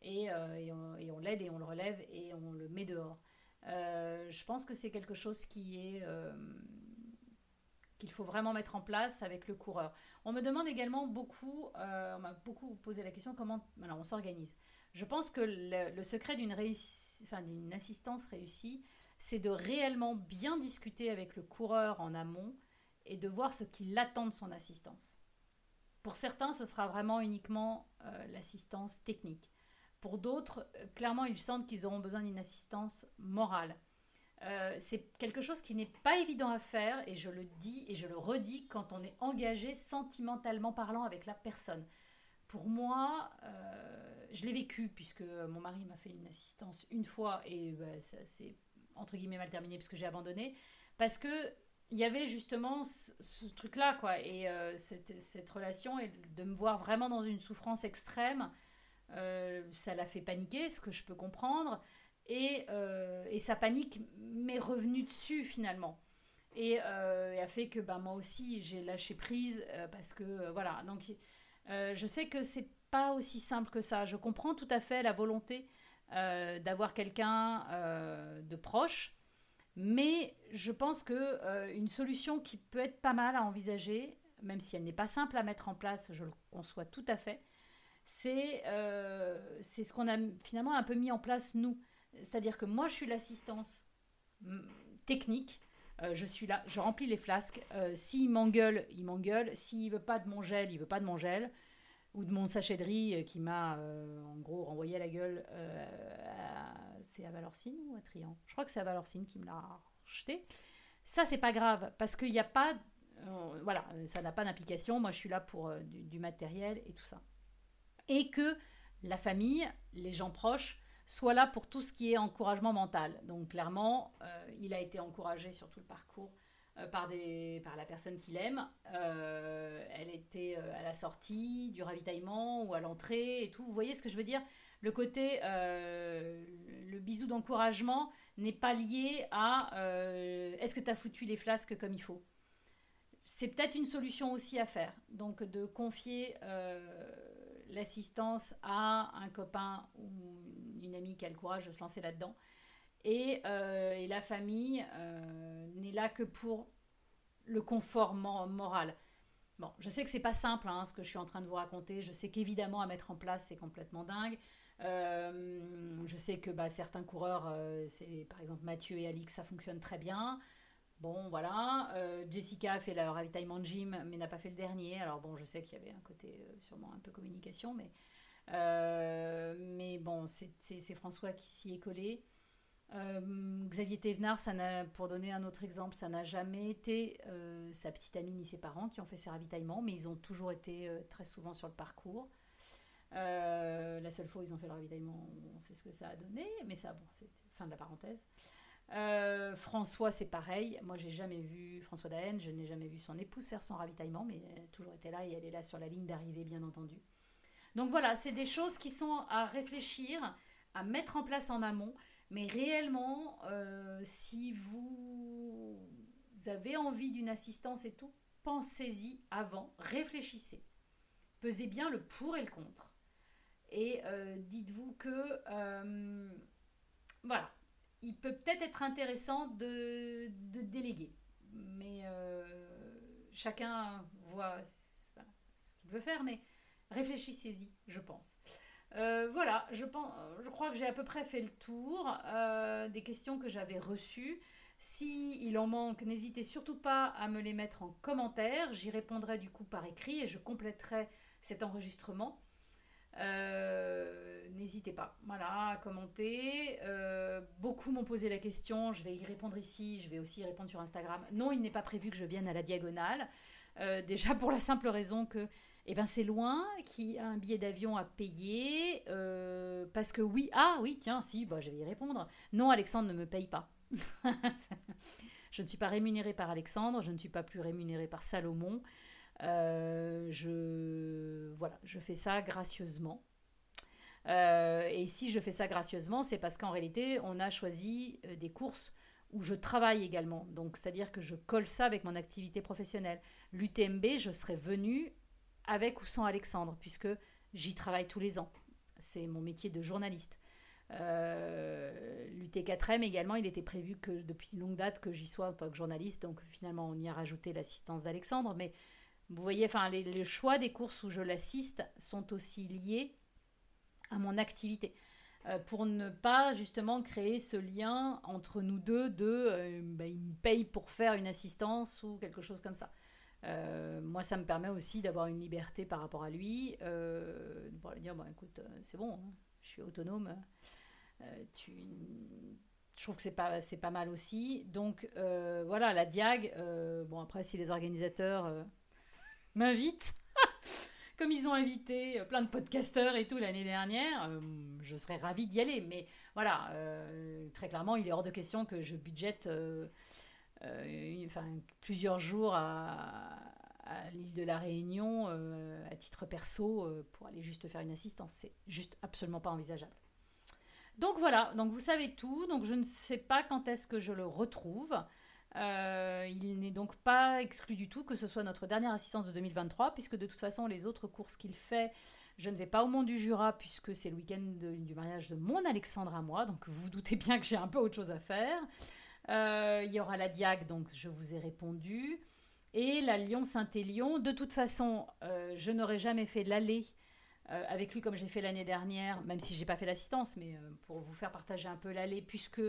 et, euh, et on, l'aide et on le relève et on le met dehors. Euh, je pense que c'est quelque chose qui est qu'il faut vraiment mettre en place avec le coureur. On me demande également beaucoup, on m'a beaucoup posé la question comment alors on s'organise. Je pense que le, secret d'une assistance réussie, c'est de réellement bien discuter avec le coureur en amont et de voir ce qu'il attend de son assistance. Pour certains, ce sera vraiment uniquement euh, l'assistance technique. Pour d'autres, euh, clairement, ils sentent qu'ils auront besoin d'une assistance morale. Euh, c'est quelque chose qui n'est pas évident à faire et je le dis et je le redis quand on est engagé sentimentalement parlant avec la personne. Pour moi, je l'ai vécu puisque mon mari m'a fait une assistance une fois et bah, ça c'est entre guillemets mal terminé puisque j'ai abandonné parce que il y avait justement ce, truc là quoi et euh, cette, relation et de me voir vraiment dans une souffrance extrême euh, ça l'a fait paniquer ce que je peux comprendre. Et, euh, et sa panique m'est revenue dessus finalement. Et, a fait que bah, moi aussi j'ai lâché prise parce que voilà. Donc je sais que c'est aussi simple que ça. Je comprends tout à fait la volonté euh, d'avoir quelqu'un euh, de proche, mais je pense que euh, une solution qui peut être pas mal à envisager, même si elle n'est pas simple à mettre en place, je le conçois tout à fait, c'est c'est ce qu'on a finalement un peu mis en place nous. C'est-à-dire que moi, je suis l'assistance technique. je suis là, je remplis les flasques. S'il m'engueule, il m'engueule. S'il veut pas de mon gel, il veut pas de mon gel ou de mon sachet de riz euh, qui m'a euh, en gros renvoyé à la gueule. Euh, c'est à Valorcine ou à Trian? Je crois que c'est à Valorcine qui me l'a acheté. Ça, c'est pas grave parce qu'il n'y a pas. voilà, ça n'a pas d'implication. Moi, je suis là pour du, matériel et tout ça. Et que la famille, les gens proches, soient là pour tout ce qui est encouragement mental. Donc, clairement, il a été encouragé sur tout le parcours euh, par, des, par la personne qu'il aime. Euh, elle était euh, à la sortie du ravitaillement ou à l'entrée et tout. Vous voyez ce que je veux dire? Le côté, le bisou d'encouragement n'est pas lié à est-ce que tu as foutu les flasques comme il faut? C'est peut-être une solution aussi à faire. Donc de confier l'assistance à un copain ou une amie qui a le courage de se lancer là-dedans euh, et, la famille euh, n'est là que pour le confort moral. Bon, je sais que c'est pas simple hein, ce que je suis en train de vous raconter. Je sais qu'évidemment à mettre en place c'est complètement dingue. Euh, je sais que bah, certains coureurs, c'est par exemple Mathieu et Alix, ça fonctionne très bien. Bon, voilà. Jessica a fait le ravitaillement de gym, mais n'a pas fait le dernier. Alors bon, je sais qu'il y avait un côté sûrement un peu communication, mais mais bon, c'est François qui s'y est collé. Euh, Xavier Thévenard, ça pour donner un autre exemple, ça n'a jamais été euh, sa petite amie ni ses parents qui ont fait ses ravitaillements, mais ils ont toujours été euh, très souvent sur le parcours. la seule fois ils ont fait le ravitaillement, on sait ce que ça a donné, mais ça, bon, c'est fin de la parenthèse. François, c'est pareil. Moi, j'ai jamais vu François Daen, je n'ai jamais vu son épouse faire son ravitaillement, mais elle a toujours été là et elle est là sur la ligne d'arrivée, bien entendu. Donc voilà, c'est des choses qui sont à réfléchir, à mettre en place en amont. Mais réellement, euh, si vous avez envie d'une assistance et tout, pensez-y avant, réfléchissez. Pesez bien le pour et le contre. Et euh, dites-vous que, euh, voilà, il peut peut-être être intéressant de, déléguer. Mais chacun voit ce qu'il veut faire, mais réfléchissez-y, je pense. voilà, je, pense, je crois que j'ai à peu près fait le tour des questions que j'avais reçues. Si il en manque, n'hésitez surtout pas à me les mettre en commentaire. J'y répondrai du coup par écrit et je compléterai cet enregistrement. Euh, n'hésitez pas, voilà, à commenter. Euh, beaucoup m'ont posé la question, je vais y répondre ici, je vais aussi y répondre sur Instagram. Non, il n'est pas prévu que je vienne à la diagonale. Euh, déjà pour la simple raison que eh ben, c'est loin, qu'il y a un billet d'avion à payer. parce que oui, ah oui, tiens, si, bah, je vais y répondre. Non, Alexandre ne me paye pas. je ne suis pas rémunérée par Alexandre, je ne suis pas plus rémunérée par Salomon. Euh, je, voilà, je fais ça gracieusement. Euh, et si je fais ça gracieusement, c'est parce qu'en réalité, on a choisi euh, des courses où je travaille également. Donc, c'est-à-dire que je colle ça avec mon activité professionnelle. L'UTMB, je serais venue avec ou sans Alexandre, puisque j'y travaille tous les ans. C'est mon métier de journaliste. Euh, L'UT4M également, il était prévu que depuis longue date que j'y sois en tant que journaliste, donc finalement on y a rajouté l'assistance d'Alexandre. Mais vous voyez, enfin les, choix des courses où je l'assiste sont aussi liés à mon activité. Euh, pour ne pas justement créer ce lien entre nous deux de euh, bah, il me paye pour faire une assistance ou quelque chose comme ça. moi, ça me permet aussi d'avoir une liberté par rapport à lui, pour lui dire, écoute, c'est bon, hein je suis autonome. Euh, tu, je trouve que c'est pas, c'est pas mal aussi. Donc euh, voilà, la Diag, euh, bon après si les organisateurs m'invitent, comme ils ont invité plein de podcasteurs et tout l'année dernière, je serais ravie d'y aller. Mais voilà, très clairement, il est hors de question que je budgète plusieurs jours à, l'île de la Réunion euh, à titre perso euh, pour aller juste faire une assistance. C'est juste absolument pas envisageable. Donc voilà, donc vous savez tout. Donc je ne sais pas quand est-ce que je le retrouve. Euh, il n'est donc pas exclu du tout que ce soit notre dernière assistance de 2023, puisque de toute façon, les autres courses qu'il fait, je ne vais pas au Mont du Jura, puisque c'est le week-end du mariage de mon Alexandre à moi. Donc vous, vous doutez bien que j'ai un peu autre chose à faire. il y aura la Diag, donc je vous ai répondu et la Lyon-Saint-Élion. De toute façon, euh, je n'aurais jamais fait l'aller euh, avec lui comme j'ai fait l'année dernière, même si j'ai pas fait l'assistance, mais euh, pour vous faire partager un peu l'aller, puisque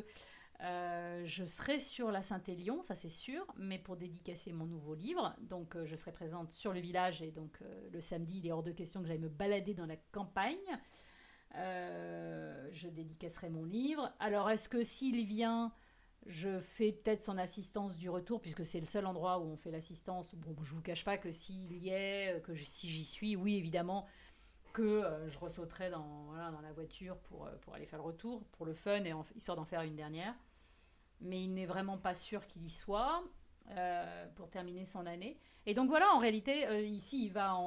je serai sur la Saint-Élion, ça c'est sûr, mais pour dédicacer mon nouveau livre. Donc je serai présente sur le village et donc le samedi, il est hors de question que j'aille me balader dans la campagne. je dédicacerai mon livre. Alors est-ce que s'il vient je fais peut-être son assistance du retour, puisque c'est le seul endroit où on fait l'assistance? Bon, je vous cache pas que s'il y est, que si j'y suis, oui, évidemment, que euh, je ressauterai dans, la voiture euh, pour aller faire le retour, pour le fun, et histoire d'en faire une dernière. Mais il n'est vraiment pas sûr qu'il y soit euh, pour terminer son année. Et donc voilà, en réalité, ici, il va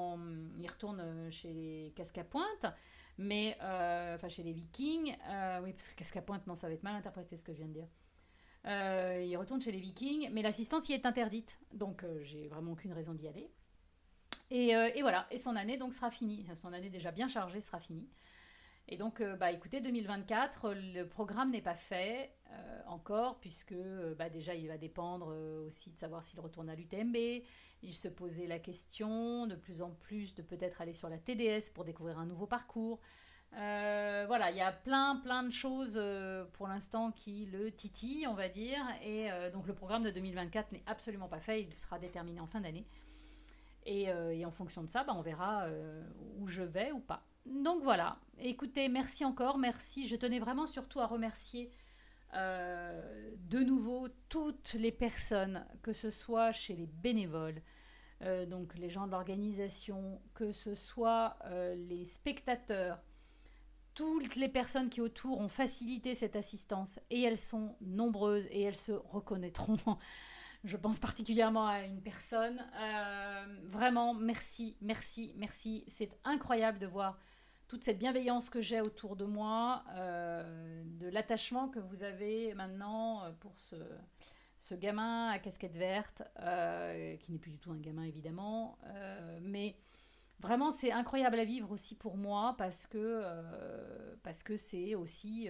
il retourne chez les pointe, mais enfin chez les Vikings. oui, parce que casque à pointe, non, ça va être mal interprété ce que je viens de dire. Euh, il retourne chez les Vikings, mais l'assistance y est interdite, donc euh, j'ai vraiment aucune raison d'y aller. Et, euh, et, voilà, et son année donc sera finie. Son année déjà bien chargée sera finie. Et donc, bah écoutez, 2024, le programme n'est pas fait encore, puisque bah, déjà il va dépendre aussi de savoir s'il retourne à l'UTMB. Il se posait la question de plus en plus de peut-être aller sur la TDS pour découvrir un nouveau parcours. Euh, voilà, il y a plein, plein de choses euh, pour l'instant qui le titillent, on va dire. Et euh, donc le programme de 2024 n'est absolument pas fait, il sera déterminé en fin d'année. Et, en fonction de ça, bah, on verra où je vais ou pas. Donc voilà, écoutez, merci encore, merci. Je tenais vraiment surtout à remercier de nouveau toutes les personnes, que ce soit chez les bénévoles, donc les gens de l'organisation, que ce soit les spectateurs, toutes les personnes qui autour ont facilité cette assistance et elles sont nombreuses et elles se reconnaîtront. Je pense particulièrement à une personne. Euh, vraiment, merci, merci, merci. C'est incroyable de voir toute cette bienveillance que j'ai autour de moi, euh, de l'attachement que vous avez maintenant euh, pour ce, ce gamin à casquette verte, qui n'est plus du tout un gamin évidemment, mais Vraiment, c'est incroyable à vivre aussi pour moi parce que euh, parce que c'est aussi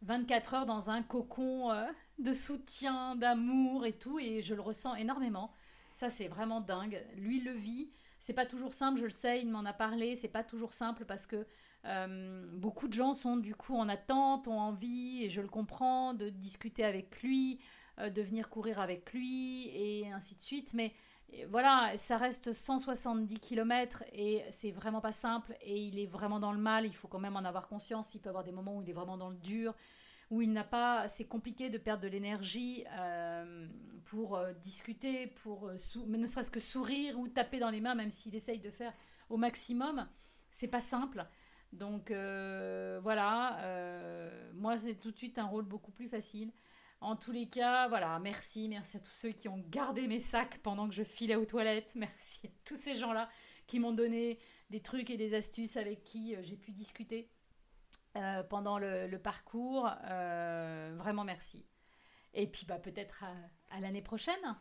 24 euh, heures dans un cocon euh, de soutien, d'amour et tout, et je le ressens énormément. Ça, c'est vraiment dingue. Lui le vit. C'est pas toujours simple, je le sais, il m'en a parlé. C'est pas toujours simple parce que Euh, beaucoup de gens sont du coup en attente, ont envie, et je le comprends, de discuter avec lui, euh, de venir courir avec lui, et ainsi de suite. Mais voilà, ça reste 170 km et c'est vraiment pas simple et il est vraiment dans le mal, il faut quand même en avoir conscience, il peut avoir des moments où il est vraiment dans le dur, où il n'a pas, c'est compliqué de perdre de l'énergie euh, pour euh, discuter, pour euh, ne serait-ce que sourire ou taper dans les mains, même s'il essaye de faire au maximum, c'est pas simple. Donc voilà, moi c'est tout de suite un rôle beaucoup plus facile. En tous les cas, voilà, merci, merci à tous ceux qui ont gardé mes sacs pendant que je filais aux toilettes. Merci à tous ces gens-là qui m'ont donné des trucs et des astuces avec qui j'ai pu discuter. Euh, pendant le, parcours. Euh, vraiment merci. Et puis bah, peut-être à l'année prochaine.